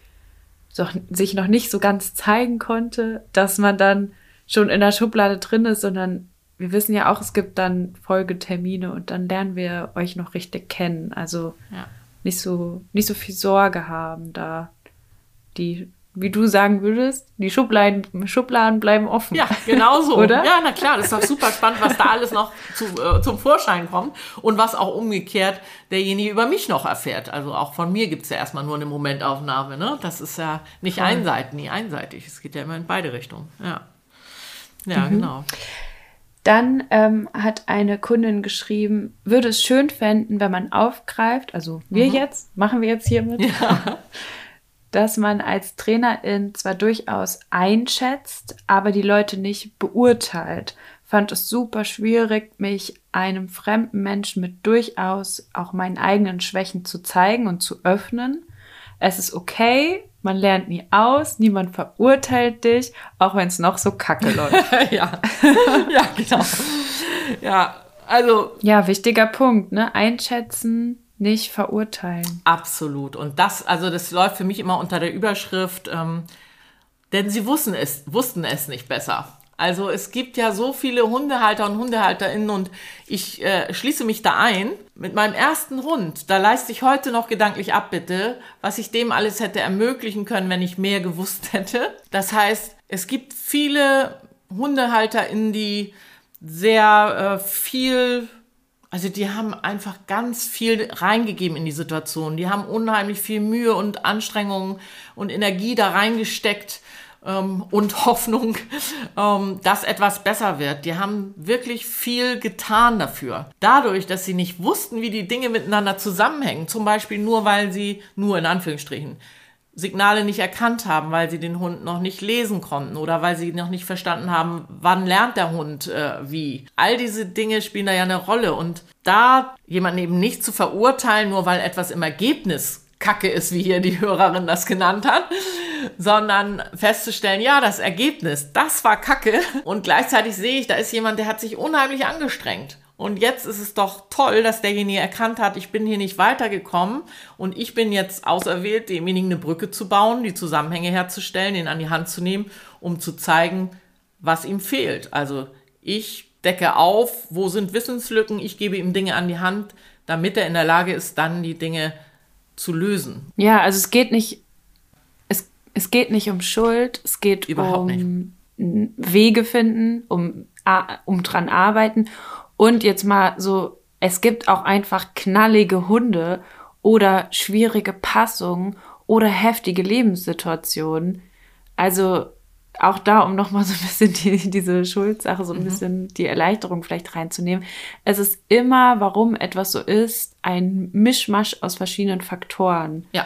so, sich noch nicht so ganz zeigen konnte, dass man dann schon in der Schublade drin ist, sondern wir wissen ja auch, es gibt dann Folgetermine und dann lernen wir euch noch richtig kennen. Also ja. nicht so, nicht so viel Sorge haben da. Die wie du sagen würdest, die Schubladen, Schubladen bleiben offen. Ja, genau so. [LAUGHS] Oder? Ja, na klar, das ist doch super spannend, was da alles noch zu, äh, zum Vorschein kommt und was auch umgekehrt derjenige über mich noch erfährt. Also auch von mir gibt es ja erstmal nur eine Momentaufnahme. Ne? Das ist ja nicht einseitig, nie einseitig. Es geht ja immer in beide Richtungen. Ja, ja mhm. genau. Dann ähm, hat eine Kundin geschrieben, würde es schön fänden, wenn man aufgreift, also wir mhm. jetzt, machen wir jetzt hiermit, ja. [LAUGHS] dass man als Trainerin zwar durchaus einschätzt, aber die Leute nicht beurteilt. Fand es super schwierig, mich einem fremden Menschen mit durchaus auch meinen eigenen Schwächen zu zeigen und zu öffnen. Es ist okay, man lernt nie aus, niemand verurteilt dich, auch wenn es noch so kacke [LAUGHS] läuft. ja. [LAUGHS] ja, genau. Ja, also. Ja, wichtiger Punkt, ne? Einschätzen, nicht verurteilen. Absolut. Und das, also das läuft für mich immer unter der Überschrift, ähm, denn sie wussten es, wussten es nicht besser. Also es gibt ja so viele Hundehalter und Hundehalterinnen und ich äh, schließe mich da ein. Mit meinem ersten Hund, da leiste ich heute noch gedanklich ab, bitte, was ich dem alles hätte ermöglichen können, wenn ich mehr gewusst [LAUGHS] hätte. Das heißt, es gibt viele HundehalterInnen, die sehr äh, viel also die haben einfach ganz viel reingegeben in die Situation. Die haben unheimlich viel Mühe und Anstrengungen und Energie da reingesteckt ähm, und [LAUGHS] Hoffnung, ähm, dass etwas besser wird. Die haben wirklich viel getan dafür. Dadurch, dass sie nicht wussten, wie die Dinge miteinander zusammenhängen, zum Beispiel nur weil sie, nur in Anführungsstrichen, Signale nicht erkannt haben, weil sie den Hund noch nicht lesen konnten oder weil sie noch nicht verstanden haben, wann lernt der Hund äh, wie. All diese Dinge spielen da ja eine Rolle und da jemanden eben nicht zu verurteilen, nur weil etwas im Ergebnis Kacke ist, wie hier die Hörerin das genannt hat, sondern festzustellen, ja, das Ergebnis, das war Kacke und gleichzeitig sehe ich, da ist jemand, der hat sich unheimlich angestrengt Und jetzt ist es doch toll, dass derjenige erkannt hat, ich bin hier nicht weitergekommen und ich bin jetzt auserwählt, demjenigen eine Brücke zu bauen, die Zusammenhänge herzustellen, ihn an die Hand zu nehmen, um zu zeigen, was ihm fehlt. Also ich decke auf, wo sind Wissenslücken, ich gebe ihm Dinge an die Hand, damit er in der Lage ist, dann die Dinge zu lösen. Ja, also es geht nicht, es, es geht nicht um Schuld, es geht Überhaupt um nicht. Wege finden, um, um dran arbeiten und jetzt mal so, es gibt auch einfach knallige Hunde oder schwierige Passungen oder heftige Lebenssituationen. Also auch da, um nochmal so ein bisschen die, diese Schuldsache, so ein mhm. bisschen die Erleichterung vielleicht reinzunehmen. Es ist immer, warum etwas so ist, ein Mischmasch aus verschiedenen Faktoren. Ja.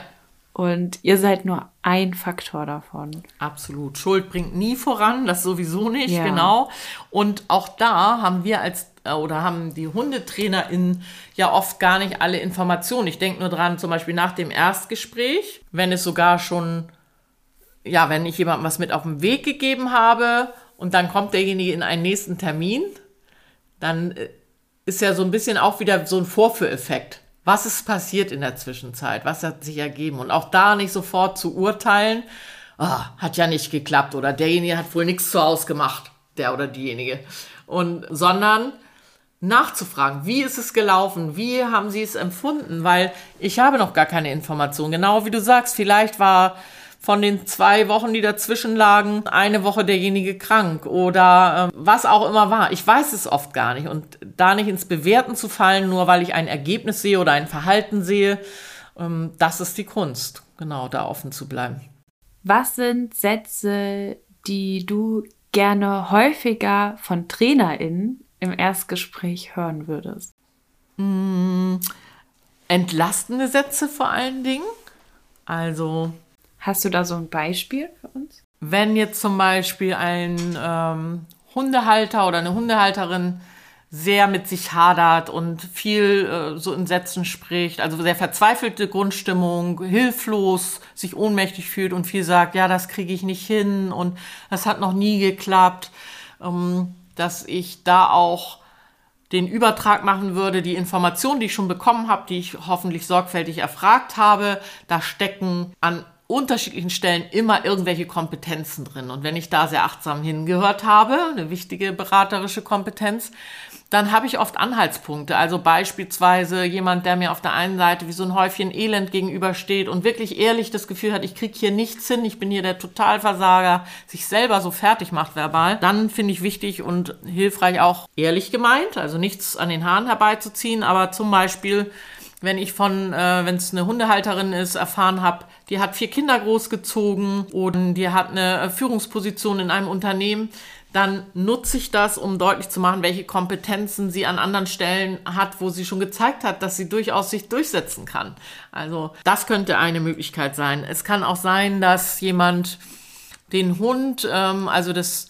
Und ihr seid nur ein Faktor davon. Absolut. Schuld bringt nie voran, das sowieso nicht, ja. genau. Und auch da haben wir als oder haben die HundetrainerInnen ja oft gar nicht alle Informationen. Ich denke nur dran, zum Beispiel nach dem Erstgespräch, wenn es sogar schon, ja, wenn ich jemandem was mit auf den Weg gegeben habe und dann kommt derjenige in einen nächsten Termin, dann äh, ist ja so ein bisschen auch wieder so ein Vorführeffekt. Was ist passiert in der Zwischenzeit? Was hat sich ergeben? Und auch da nicht sofort zu urteilen, oh, hat ja nicht geklappt oder derjenige hat wohl nichts zu Hause gemacht, der oder diejenige. Und, sondern nachzufragen, wie ist es gelaufen, wie haben Sie es empfunden, weil ich habe noch gar keine Information. Genau wie du sagst, vielleicht war von den zwei Wochen, die dazwischen lagen, eine Woche derjenige krank oder ähm, was auch immer war. Ich weiß es oft gar nicht und da nicht ins Bewerten zu fallen, nur weil ich ein Ergebnis sehe oder ein Verhalten sehe, ähm, das ist die Kunst, genau da offen zu bleiben. Was sind Sätze, die du gerne häufiger von TrainerInnen im Erstgespräch hören würdest? Mm, entlastende Sätze vor allen Dingen. Also. Hast du da so ein Beispiel für uns? Wenn jetzt zum Beispiel ein ähm, Hundehalter oder eine Hundehalterin sehr mit sich hadert und viel äh, so in Sätzen spricht, also sehr verzweifelte Grundstimmung, hilflos, sich ohnmächtig fühlt und viel sagt, ja, das kriege ich nicht hin und das hat noch nie geklappt. Ähm, dass ich da auch den Übertrag machen würde, die Informationen, die ich schon bekommen habe, die ich hoffentlich sorgfältig erfragt habe, da stecken an unterschiedlichen Stellen immer irgendwelche Kompetenzen drin. Und wenn ich da sehr achtsam hingehört habe, eine wichtige beraterische Kompetenz, dann habe ich oft Anhaltspunkte. Also beispielsweise jemand, der mir auf der einen Seite wie so ein Häufchen Elend gegenübersteht und wirklich ehrlich das Gefühl hat, ich kriege hier nichts hin, ich bin hier der Totalversager, sich selber so fertig macht verbal, dann finde ich wichtig und hilfreich auch ehrlich gemeint, also nichts an den Haaren herbeizuziehen, aber zum Beispiel wenn ich von, äh, wenn es eine Hundehalterin ist, erfahren habe, die hat vier Kinder großgezogen und die hat eine Führungsposition in einem Unternehmen, dann nutze ich das, um deutlich zu machen, welche Kompetenzen sie an anderen Stellen hat, wo sie schon gezeigt hat, dass sie durchaus sich durchsetzen kann. Also das könnte eine Möglichkeit sein. Es kann auch sein, dass jemand den Hund, ähm, also das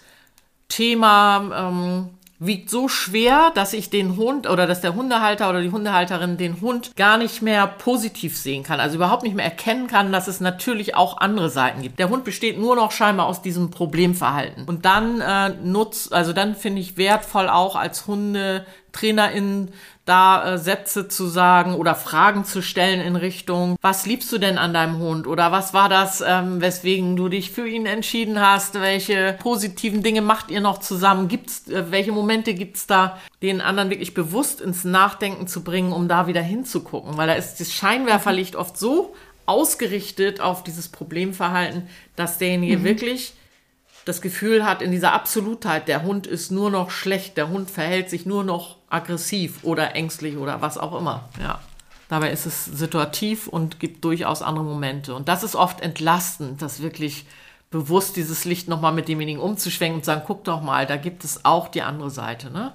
Thema ähm, wiegt so schwer, dass ich den Hund oder dass der Hundehalter oder die Hundehalterin den Hund gar nicht mehr positiv sehen kann, also überhaupt nicht mehr erkennen kann, dass es natürlich auch andere Seiten gibt. Der Hund besteht nur noch scheinbar aus diesem Problemverhalten. Und dann äh, nutzt, also dann finde ich wertvoll auch als Hundetrainerin da äh, Sätze zu sagen oder Fragen zu stellen in Richtung, was liebst du denn an deinem Hund? Oder was war das, ähm, weswegen du dich für ihn entschieden hast, welche positiven Dinge macht ihr noch zusammen, gibt's, äh, welche Momente gibt's da, den anderen wirklich bewusst ins Nachdenken zu bringen, um da wieder hinzugucken, weil da ist das Scheinwerferlicht oft so ausgerichtet auf dieses Problemverhalten, dass derjenige mhm. wirklich das Gefühl hat, in dieser Absolutheit, der Hund ist nur noch schlecht, der Hund verhält sich nur noch aggressiv oder ängstlich oder was auch immer. Ja. Dabei ist es situativ und gibt durchaus andere Momente. Und das ist oft entlastend, das wirklich bewusst dieses Licht nochmal mit demjenigen umzuschwenken und zu sagen, guck doch mal, da gibt es auch die andere Seite. Ne?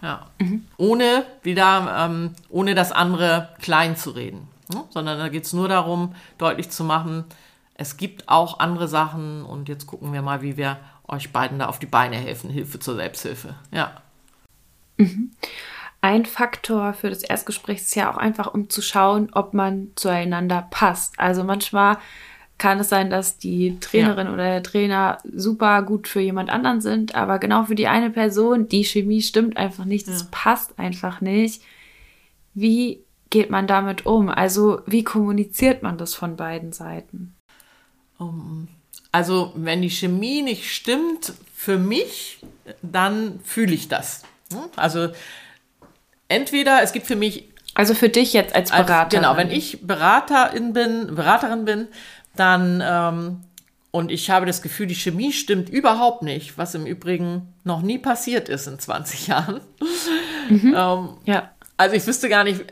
Ja. Mhm. Ohne wieder, ähm, ohne das andere klein zu reden. Ne? Sondern da geht es nur darum, deutlich zu machen, es gibt auch andere Sachen und jetzt gucken wir mal, wie wir euch beiden da auf die Beine helfen. Hilfe zur Selbsthilfe. Ja. Mhm. Ein Faktor für das Erstgespräch ist ja auch einfach, um zu schauen, ob man zueinander passt. Also manchmal kann es sein, dass die Trainerin ja. oder der Trainer super gut für jemand anderen sind, aber genau für die eine Person, die Chemie stimmt einfach nicht, das ja. passt einfach nicht. Wie geht man damit um? Also wie kommuniziert man das von beiden Seiten? Also wenn die Chemie nicht stimmt für mich, dann fühle ich das. Also entweder es gibt für mich also für dich jetzt als Berater. Genau, wenn ich Beraterin bin, Beraterin bin, dann ähm, und ich habe das Gefühl, die Chemie stimmt überhaupt nicht, was im Übrigen noch nie passiert ist in 20 [LAUGHS] Jahren. Mhm. ähm, ja. Also ich wüsste gar nicht,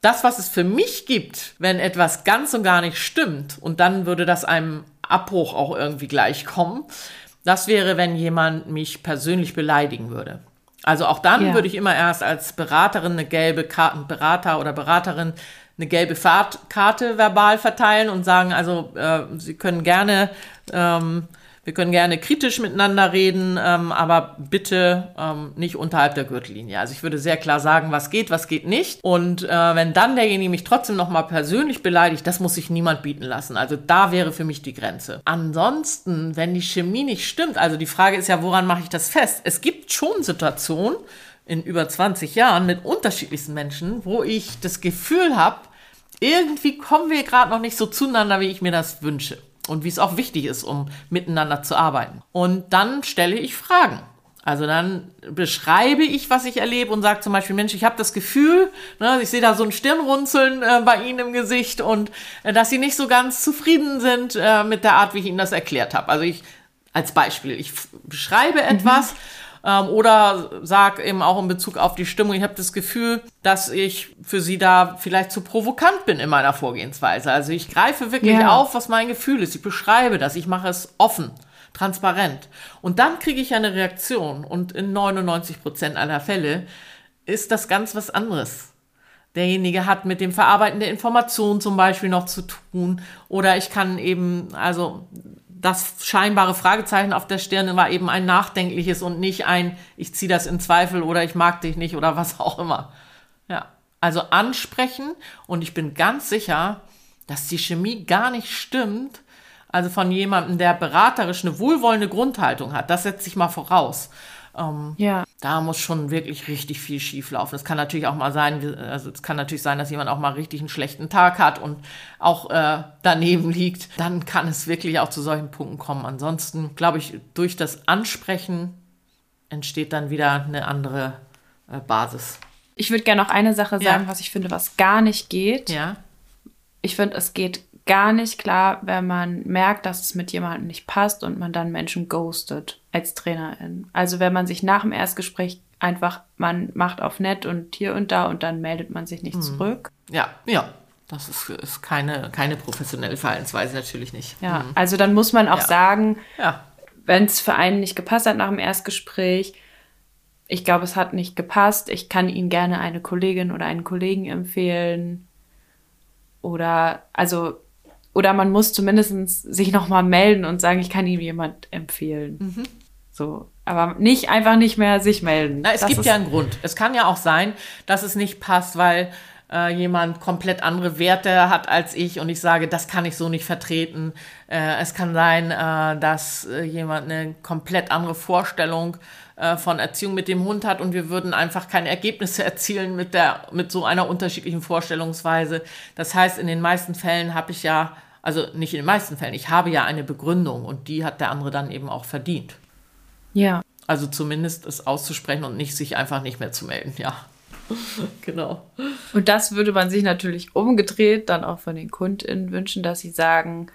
das, was es für mich gibt, wenn etwas ganz und gar nicht stimmt, und dann würde das einem Abbruch auch irgendwie gleichkommen, das wäre, wenn jemand mich persönlich beleidigen würde. Also auch dann ja. würde ich immer erst als Beraterin eine gelbe Karte, Berater oder Beraterin eine gelbe Fahrtkarte verbal verteilen und sagen, also äh, Sie können gerne ähm, wir können gerne kritisch miteinander reden, ähm, aber bitte ähm, nicht unterhalb der Gürtellinie. Also ich würde sehr klar sagen, was geht, was geht nicht. Und äh, wenn dann derjenige mich trotzdem nochmal persönlich beleidigt, das muss sich niemand bieten lassen. Also da wäre für mich die Grenze. Ansonsten, wenn die Chemie nicht stimmt, also die Frage ist ja, woran mache ich das fest? Es gibt schon Situationen in über 20 Jahren mit unterschiedlichsten Menschen, wo ich das Gefühl habe, irgendwie kommen wir gerade noch nicht so zueinander, wie ich mir das wünsche und wie es auch wichtig ist, um miteinander zu arbeiten. Und dann stelle ich Fragen. Also dann beschreibe ich, was ich erlebe und sage zum Beispiel, Mensch, ich habe das Gefühl, ne, ich sehe da so ein Stirnrunzeln äh, bei Ihnen im Gesicht und äh, dass Sie nicht so ganz zufrieden sind äh, mit der Art, wie ich Ihnen das erklärt habe. Also ich als Beispiel, ich beschreibe mhm. Ähm, oder sag eben auch in Bezug auf die Stimmung, ich habe das Gefühl, dass ich für sie da vielleicht zu provokant bin in meiner Vorgehensweise. Also ich greife wirklich ja. auf, was mein Gefühl ist. Ich beschreibe das, ich mache es offen transparent. Und dann kriege ich eine Reaktion. Und in 99 Prozent aller Fälle ist das ganz was anderes. Derjenige hat mit dem Verarbeiten der Informationen zum Beispiel noch zu tun. Oder ich kann eben, also das scheinbare Fragezeichen auf der Stirn war eben ein nachdenkliches und nicht ein, ich ziehe das in Zweifel oder ich mag dich nicht oder was auch immer. Ja, also ansprechen und ich bin ganz sicher, dass die Chemie gar nicht stimmt. Also von jemandem, der beraterisch eine wohlwollende Grundhaltung hat, das setzt sich mal voraus. Ähm, ja. Da muss schon wirklich richtig viel schief laufen. Es kann natürlich auch mal sein, also es kann natürlich sein, dass jemand auch mal richtig einen schlechten Tag hat und auch äh, daneben liegt. Dann kann es wirklich auch zu solchen Punkten kommen. Ansonsten glaube ich, durch das Ansprechen entsteht dann wieder eine andere äh, Basis. Ich würde gerne noch eine Sache sagen, ja. was ich finde, was gar nicht geht. Ja. Ich finde, es geht gar nicht klar, wenn man merkt, dass es mit jemandem nicht passt und man dann Menschen ghostet als Trainerin. Also wenn man sich nach dem Erstgespräch einfach, man macht auf nett und hier und da und dann meldet man sich nicht mhm. zurück. Ja, ja. Das ist, ist, keine, keine professionelle Verhaltensweise, natürlich nicht. Ja, mhm. also dann muss man auch ja. sagen, ja. wenn es für einen nicht gepasst hat nach dem Erstgespräch, ich glaube, es hat nicht gepasst, ich kann Ihnen gerne eine Kollegin oder einen Kollegen empfehlen. Oder, also oder man muss zumindest sich nochmal melden und sagen, ich kann ihm jemand empfehlen. Mhm. So. Aber nicht einfach nicht mehr sich melden. Na, es das gibt ja einen Grund. Es kann ja auch sein, dass es nicht passt, weil äh, jemand komplett andere Werte hat als ich und ich sage, das kann ich so nicht vertreten. Äh, es kann sein, äh, dass äh, jemand eine komplett andere Vorstellung äh, von Erziehung mit dem Hund hat und wir würden einfach keine Ergebnisse [LAUGHS] erzielen mit der mit so einer unterschiedlichen Vorstellungsweise. Das heißt, in den meisten Fällen habe ich ja also nicht in den meisten Fällen, ich habe ja eine Begründung und die hat der andere dann eben auch verdient. Ja. Also zumindest es auszusprechen und nicht sich einfach nicht mehr zu melden, ja. [LAUGHS] genau. Und das würde man sich natürlich umgedreht dann auch von den KundInnen wünschen, dass sie sagen,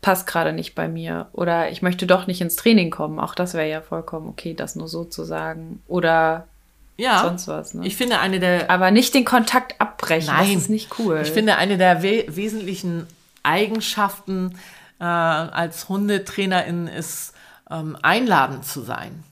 passt gerade nicht bei mir oder ich möchte doch nicht ins Training kommen. Auch das wäre ja vollkommen okay, das nur so zu sagen. Oder ja, sonst was. Ne? Ich finde eine der. Aber nicht den Kontakt abbrechen. Nein, das ist nicht cool. Ich finde eine der we wesentlichen Eigenschaften äh, als Hundetrainerin ist, ähm, einladend zu sein.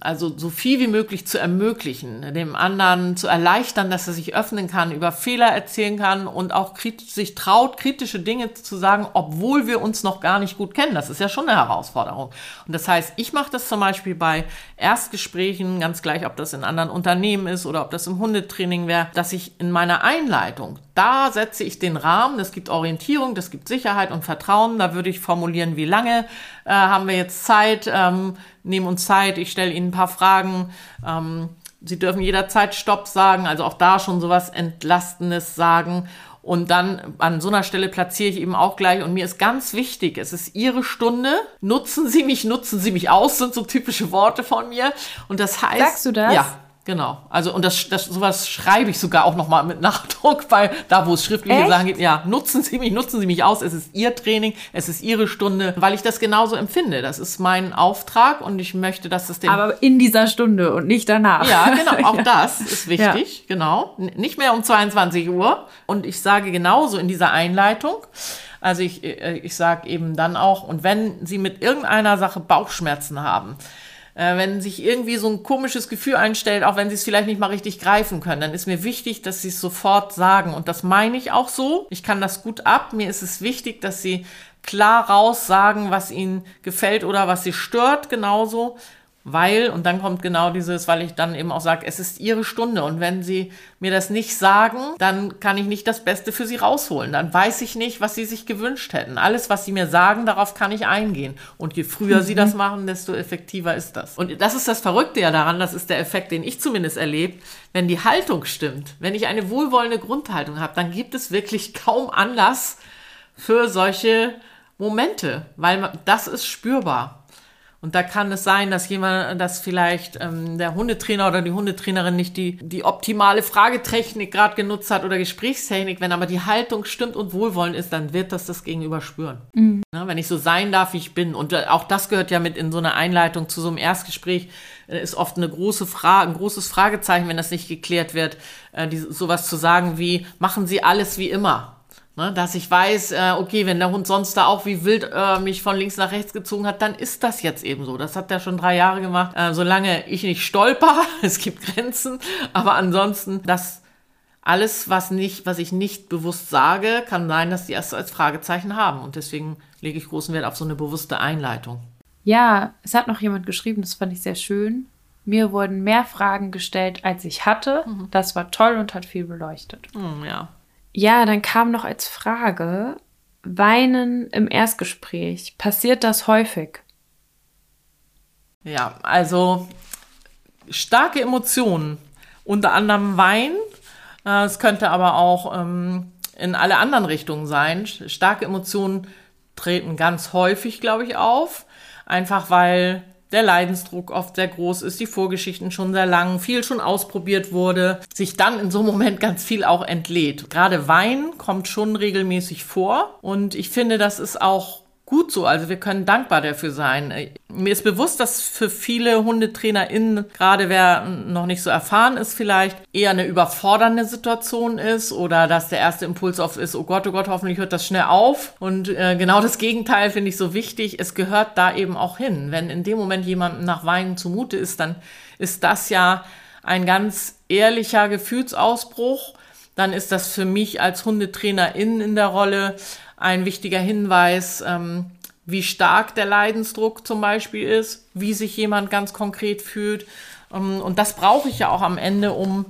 Also so viel wie möglich zu ermöglichen, dem anderen zu erleichtern, dass er sich öffnen kann, über Fehler erzählen kann und auch sich traut, kritische Dinge zu sagen, obwohl wir uns noch gar nicht gut kennen. Das ist ja schon eine Herausforderung. Und das heißt, ich mache das zum Beispiel bei Erstgesprächen, ganz gleich, ob das in anderen Unternehmen ist oder ob das im Hundetraining wäre, dass ich in meiner Einleitung, da setze ich den Rahmen, das gibt Orientierung, das gibt Sicherheit und Vertrauen, da würde ich formulieren, wie lange äh, haben wir jetzt Zeit, ähm, nehmen uns Zeit, ich stelle Ihnen ein paar Fragen. Ähm, Sie dürfen jederzeit Stopp sagen, also auch da schon sowas Entlastendes sagen. Und dann an so einer Stelle platziere ich eben auch gleich. Und mir ist ganz wichtig, es ist Ihre Stunde. Nutzen Sie mich, nutzen Sie mich aus, sind so typische Worte von mir. Und das heißt. Sagst du das? Ja. Genau. Also, und das, das, sowas schreibe ich sogar auch nochmal mit Nachdruck, weil da, wo es schriftliche Echt? Sachen gibt, ja, nutzen Sie mich, nutzen Sie mich aus. Es ist Ihr Training, es ist Ihre Stunde, weil ich das genauso empfinde. Das ist mein Auftrag und ich möchte, dass es dem. Aber in dieser Stunde und nicht danach. Ja, genau. [LAUGHS] Auch ja. das ist wichtig. Ja. Genau. Nicht mehr um 22 Uhr. Und ich sage genauso in dieser Einleitung. Also ich, äh, ich sage eben dann auch, und wenn Sie mit irgendeiner Sache Bauchschmerzen haben, äh, wenn sich irgendwie so ein komisches Gefühl einstellt, auch wenn sie es vielleicht nicht mal richtig greifen können, dann ist mir wichtig, dass sie es sofort sagen. Und das meine ich auch so. Ich kann das gut ab. Mir ist es wichtig, dass sie klar raus sagen, was ihnen gefällt oder was sie stört, genauso weil, und dann kommt genau dieses, weil ich dann eben auch sage, es ist ihre Stunde und wenn sie mir das nicht sagen, dann kann ich nicht das Beste für sie rausholen. Dann weiß ich nicht, was sie sich gewünscht hätten. Alles, was sie mir sagen, darauf kann ich eingehen. Und je früher mhm. sie das machen, desto effektiver ist das. Und das ist das Verrückte ja daran, das ist der Effekt, den ich zumindest erlebe, wenn die Haltung stimmt, wenn ich eine wohlwollende Grundhaltung habe, dann gibt es wirklich kaum Anlass für solche Momente, weil das ist spürbar. Und da kann es sein, dass jemand, dass vielleicht ähm, der Hundetrainer oder die Hundetrainerin nicht die, die optimale Fragetechnik gerade genutzt hat oder Gesprächstechnik. Wenn aber die Haltung stimmt und wohlwollend ist, dann wird das das Gegenüber spüren. Mhm. Ja, wenn ich so sein darf, wie ich bin. Und äh, auch das gehört ja mit in so einer Einleitung zu so einem Erstgespräch. Äh, ist oft eine große Frage, ein großes Fragezeichen, wenn das nicht geklärt wird, äh, die, sowas zu sagen wie, machen Sie alles wie immer? Ne, dass ich weiß, äh, okay, wenn der Hund sonst da auch wie wild äh, mich von links nach rechts gezogen hat, dann ist das jetzt eben so. Das hat er schon drei Jahre gemacht. Äh, solange ich nicht stolper, [LAUGHS] es gibt Grenzen, aber ansonsten, das alles, was nicht, was ich nicht bewusst sage, kann sein, dass die erst als Fragezeichen haben. Und deswegen lege ich großen Wert auf so eine bewusste Einleitung. Ja, es hat noch jemand geschrieben, das fand ich sehr schön. Mir wurden mehr Fragen gestellt, als ich hatte. Mhm. Das war toll und hat viel beleuchtet. Mhm, ja, ja, dann kam noch als Frage, Weinen im Erstgespräch. Passiert das häufig? Ja, also starke Emotionen, unter anderem Wein. Äh, es könnte aber auch ähm, in alle anderen Richtungen sein. Starke Emotionen treten ganz häufig, glaube ich, auf. Einfach weil der Leidensdruck oft sehr groß ist, die Vorgeschichten schon sehr lang, viel schon ausprobiert wurde, sich dann in so einem Moment ganz viel auch entlädt. Gerade Wein kommt schon regelmäßig vor und ich finde, das ist auch gut so. Also wir können dankbar dafür sein. Mir ist bewusst, dass für viele HundetrainerInnen, gerade wer noch nicht so erfahren ist vielleicht, eher eine überfordernde Situation ist oder dass der erste Impuls oft ist, oh Gott, oh Gott, hoffentlich hört das schnell auf. Und äh, genau das Gegenteil finde ich so wichtig. Es gehört da eben auch hin. Wenn in dem Moment jemandem nach Weinen zumute ist, dann ist das ja ein ganz ehrlicher Gefühlsausbruch. Dann ist das für mich als HundetrainerInnen in der Rolle ein wichtiger Hinweis, ähm, wie stark der Leidensdruck zum Beispiel ist, wie sich jemand ganz konkret fühlt. Ähm, und das brauche ich ja auch am Ende, um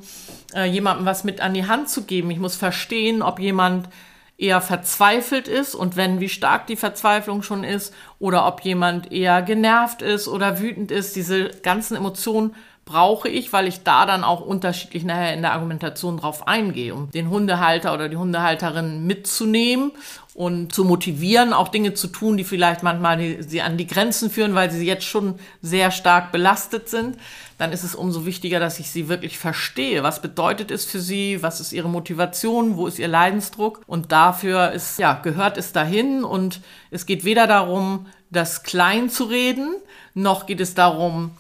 äh, jemandem was mit an die Hand zu geben. Ich muss verstehen, ob jemand eher verzweifelt ist und wenn, wie stark die Verzweiflung schon ist oder ob jemand eher genervt ist oder wütend ist. Diese ganzen Emotionen brauche ich, weil ich da dann auch unterschiedlich nachher in der Argumentation drauf eingehe, um den Hundehalter oder die Hundehalterin mitzunehmen und zu motivieren, auch Dinge zu tun, die vielleicht manchmal die, sie an die Grenzen führen, weil sie jetzt schon sehr stark belastet sind, dann ist es umso wichtiger, dass ich sie wirklich verstehe. Was bedeutet es für sie? Was ist ihre Motivation? Wo ist ihr Leidensdruck? Und dafür ist, ja, gehört es dahin und es geht weder darum, das klein zu reden, noch geht es darum,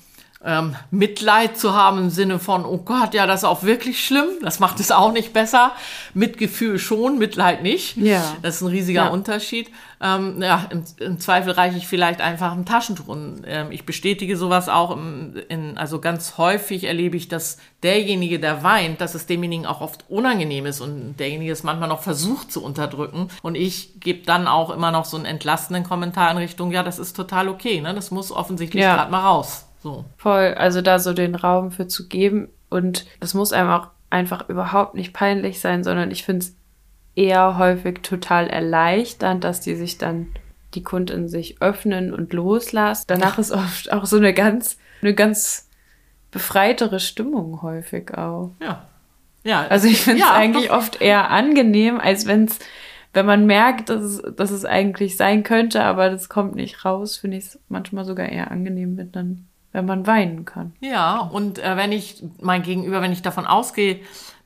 ähm, Mitleid zu haben im Sinne von, oh Gott, ja, das ist auch wirklich schlimm. Das macht es auch nicht besser. Mitgefühl schon, Mitleid nicht. Ja. Das ist ein riesiger Ja. Unterschied. Ähm, ja, im, im Zweifel reiche ich vielleicht einfach ein Taschentuch. Und ähm, ich bestätige sowas auch. Im, in, also ganz häufig erlebe ich, dass derjenige, der weint, dass es demjenigen auch oft unangenehm ist und derjenige es manchmal noch versucht zu unterdrücken. Und ich gebe dann auch immer noch so einen entlastenden Kommentar in Richtung, ja, das ist total okay. Ne? Das muss offensichtlich Ja. gerade mal raus. So. Voll, also da so den Raum für zu geben. Und das muss einem auch einfach überhaupt nicht peinlich sein, sondern ich finde es eher häufig total erleichternd, dass die sich dann die Kunden sich öffnen und loslassen. Danach ist oft auch so eine ganz, eine ganz befreitere Stimmung häufig auch. Ja. Ja, Also ich finde es ja. eigentlich oft eher angenehm, als wenn es, wenn man merkt, dass es, dass es eigentlich sein könnte, aber das kommt nicht raus, finde ich es manchmal sogar eher angenehm, wenn dann, wenn man weinen kann. Ja, und äh, wenn ich mein Gegenüber, wenn ich davon ausgehe,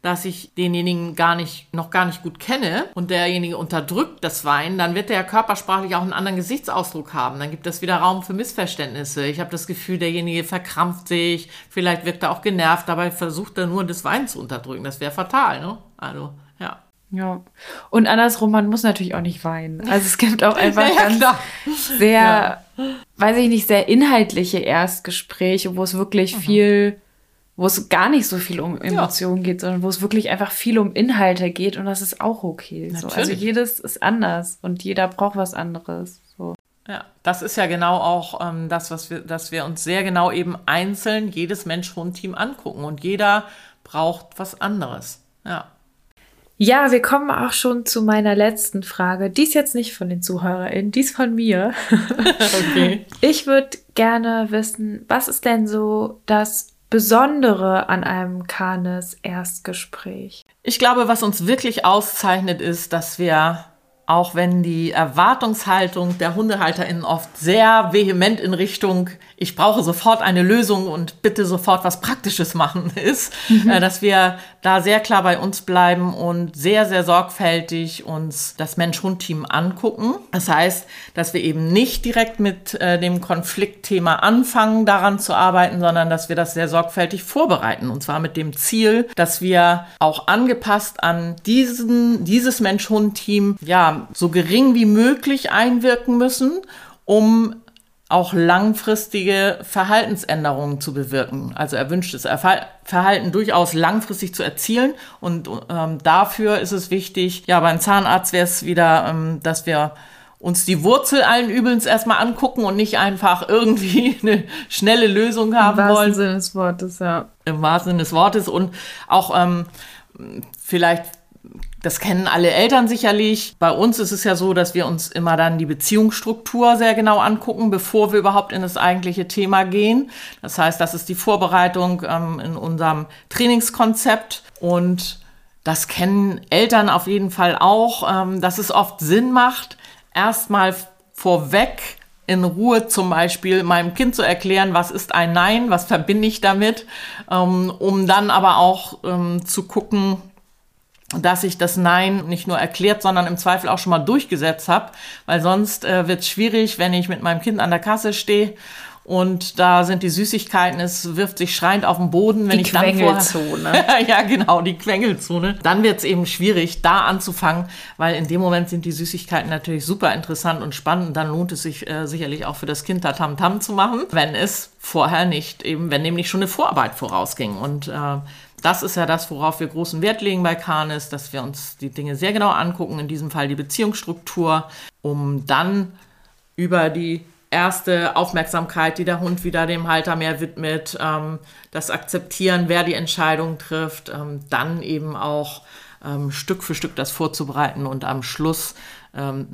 dass ich denjenigen gar nicht, noch gar nicht gut kenne und derjenige unterdrückt das Weinen, dann wird der ja körpersprachlich auch einen anderen Gesichtsausdruck haben. Dann gibt es wieder Raum für Missverständnisse. Ich habe das Gefühl, derjenige verkrampft sich, vielleicht wirkt er auch genervt, dabei versucht er nur das Weinen zu unterdrücken. Das wäre fatal, ne? Also, ja. Ja. Und andersrum, man muss natürlich auch nicht weinen. Also es gibt auch [LAUGHS] einfach Ja, ganz klar. sehr, weiß ich nicht, sehr inhaltliche Erstgespräche, wo es Mhm. wirklich viel, wo es gar nicht so viel um Emotionen geht, sondern wo es wirklich einfach viel um Inhalte geht und das ist auch okay. So. Also jedes ist anders und jeder braucht was anderes. So. Ja, das ist ja genau auch ähm, das, was wir, dass wir uns sehr genau eben einzeln jedes Mensch-Hund-Team angucken und jeder braucht was anderes. Ja. Ja, wir kommen auch schon zu meiner letzten Frage. Die ist jetzt nicht von den ZuhörerInnen, die ist von mir. [LAUGHS] Okay. Ich würde gerne wissen, was ist denn so das Besondere an einem Kanes-Erstgespräch? Ich glaube, was uns wirklich auszeichnet, ist, dass wir, auch wenn die Erwartungshaltung der HundehalterInnen oft sehr vehement in Richtung, ich brauche sofort eine Lösung und bitte sofort was Praktisches machen [LAUGHS] ist, äh, dass wir da sehr klar bei uns bleiben und sehr, sehr sorgfältig uns das Mensch-Hund-Team angucken. Das heißt, dass wir eben nicht direkt mit äh, dem Konfliktthema anfangen, daran zu arbeiten, sondern dass wir das sehr sorgfältig vorbereiten. Und zwar mit dem Ziel, dass wir auch angepasst an diesen, dieses Mensch-Hund-Team, ja, so gering wie möglich einwirken müssen, um auch langfristige Verhaltensänderungen zu bewirken. Also erwünschtes Verhalten durchaus langfristig zu erzielen. Und ähm, dafür ist es wichtig, ja, beim Zahnarzt wäre es wieder, ähm, dass wir uns die Wurzel allen Übels erstmal angucken und nicht einfach irgendwie [LAUGHS] eine schnelle Lösung haben Im wahrsten wollen Sinne des Wortes, ja. im wahrsten Sinne des Wortes und auch ähm, vielleicht das kennen alle Eltern sicherlich. Bei uns ist es ja so, dass wir uns immer dann die Beziehungsstruktur sehr genau angucken, bevor wir überhaupt in das eigentliche Thema gehen. Das heißt, das ist die Vorbereitung ähm, in unserem Trainingskonzept und das kennen Eltern auf jeden Fall auch, ähm, dass es oft Sinn macht, erstmal vorweg in Ruhe zum Beispiel meinem Kind zu erklären, was ist ein Nein, was verbinde ich damit, ähm, um dann aber auch ähm, zu gucken, dass ich das Nein nicht nur erklärt, sondern im Zweifel auch schon mal durchgesetzt habe, weil sonst äh, wird es schwierig, wenn ich mit meinem Kind an der Kasse stehe und da sind die Süßigkeiten, es wirft sich schreiend auf den Boden, wenn Die ich dann vorher Quengelzone. [LAUGHS] ja, genau, die Quengelzone. Dann wird es eben schwierig, da anzufangen, weil in dem Moment sind die Süßigkeiten natürlich super interessant und spannend. Und dann lohnt es sich äh, sicherlich auch für das Kind da Tamtam zu machen, wenn es vorher nicht, eben, wenn nämlich schon eine Vorarbeit vorausging. Und äh, das ist ja das, worauf wir großen Wert legen bei Canis, dass wir uns die Dinge sehr genau angucken, in diesem Fall die Beziehungsstruktur, um dann über die erste Aufmerksamkeit, die der Hund wieder dem Halter mehr widmet, ähm, das Akzeptieren, wer die Entscheidung trifft, ähm, dann eben auch ähm, Stück für Stück das vorzubereiten und am Schluss ähm,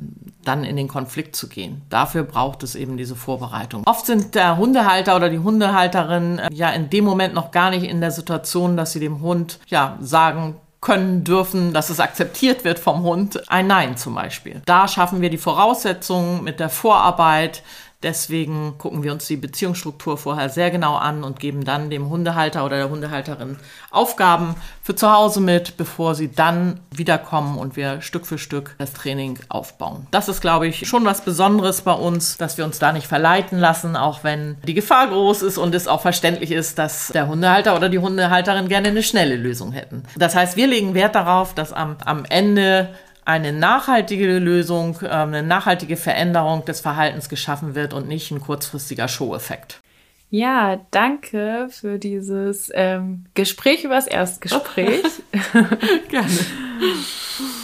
dann in den Konflikt zu gehen. Dafür braucht es eben diese Vorbereitung. Oft sind der Hundehalter oder die Hundehalterin äh, ja in dem Moment noch gar nicht in der Situation, dass sie dem Hund ja sagen können dürfen, dass es akzeptiert wird vom Hund, ein Nein zum Beispiel. Da schaffen wir die Voraussetzungen mit der Vorarbeit, Deswegen gucken wir uns die Beziehungsstruktur vorher sehr genau an und geben dann dem Hundehalter oder der Hundehalterin Aufgaben für zu Hause mit, bevor sie dann wiederkommen und wir Stück für Stück das Training aufbauen. Das ist, glaube ich, schon was Besonderes bei uns, dass wir uns da nicht verleiten lassen, auch wenn die Gefahr groß ist und es auch verständlich ist, dass der Hundehalter oder die Hundehalterin gerne eine schnelle Lösung hätten. Das heißt, wir legen Wert darauf, dass am, am Ende eine nachhaltige Lösung, ähm, eine nachhaltige Veränderung des Verhaltens geschaffen wird und nicht ein kurzfristiger Show-Effekt. Ja, danke für dieses ähm, Gespräch über das Erstgespräch. [LAUGHS] Gerne.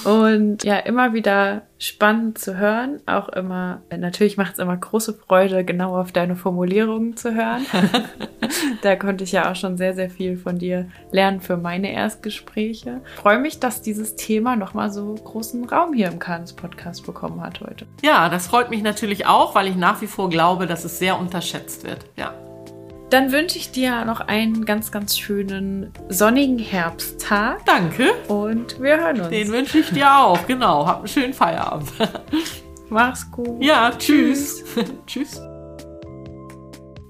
Und ja, immer wieder spannend zu hören. Auch immer, natürlich macht es immer große Freude, genau auf deine Formulierungen zu hören. [LAUGHS] da konnte ich ja auch schon sehr, sehr viel von dir lernen für meine Erstgespräche. Ich freue mich, dass dieses Thema nochmal so großen Raum hier im Kanis Podcast bekommen hat heute. Ja, das freut mich natürlich auch, weil ich nach wie vor glaube, dass es sehr unterschätzt wird. Ja. Dann wünsche ich dir noch einen ganz, ganz schönen sonnigen Herbsttag. Danke. Und wir hören uns. Den wünsche ich dir auch, genau. Hab einen schönen Feierabend. Mach's gut. Ja, tschüss. tschüss. [LAUGHS]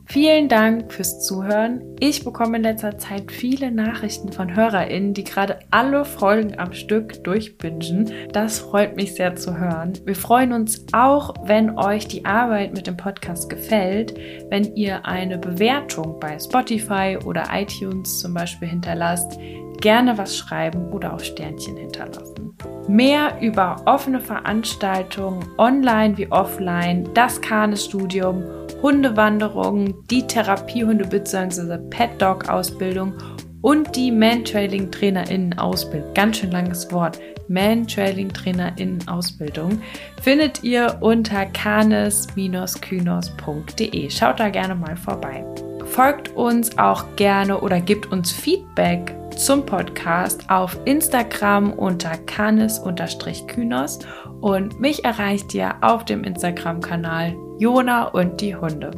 Vielen Dank fürs Zuhören. Ich bekomme in letzter Zeit viele Nachrichten von HörerInnen, die gerade alle Folgen am Stück durchbingen. Das freut mich sehr zu hören. Wir freuen uns auch, wenn euch die Arbeit mit dem Podcast gefällt, wenn ihr eine Bewertung bei Spotify oder iTunes zum Beispiel hinterlasst, gerne was schreiben oder auch Sternchen hinterlassen. Mehr über offene Veranstaltungen, online wie offline, das Kanes-Studium Hundewanderung, die Therapiehunde bzw. Pet Dog Ausbildung und die Man-Trailing TrainerInnen Ausbildung. Ganz schön langes Wort. Man-Trailing TrainerInnen Ausbildung findet ihr unter canes-kynos.de. Schaut da gerne mal vorbei. Folgt uns auch gerne oder gibt uns Feedback zum Podcast auf Instagram unter canis-kynos und mich erreicht ihr auf dem Instagram-Kanal Jona und die Hunde.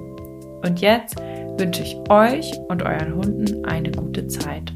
Und jetzt wünsche ich euch und euren Hunden eine gute Zeit.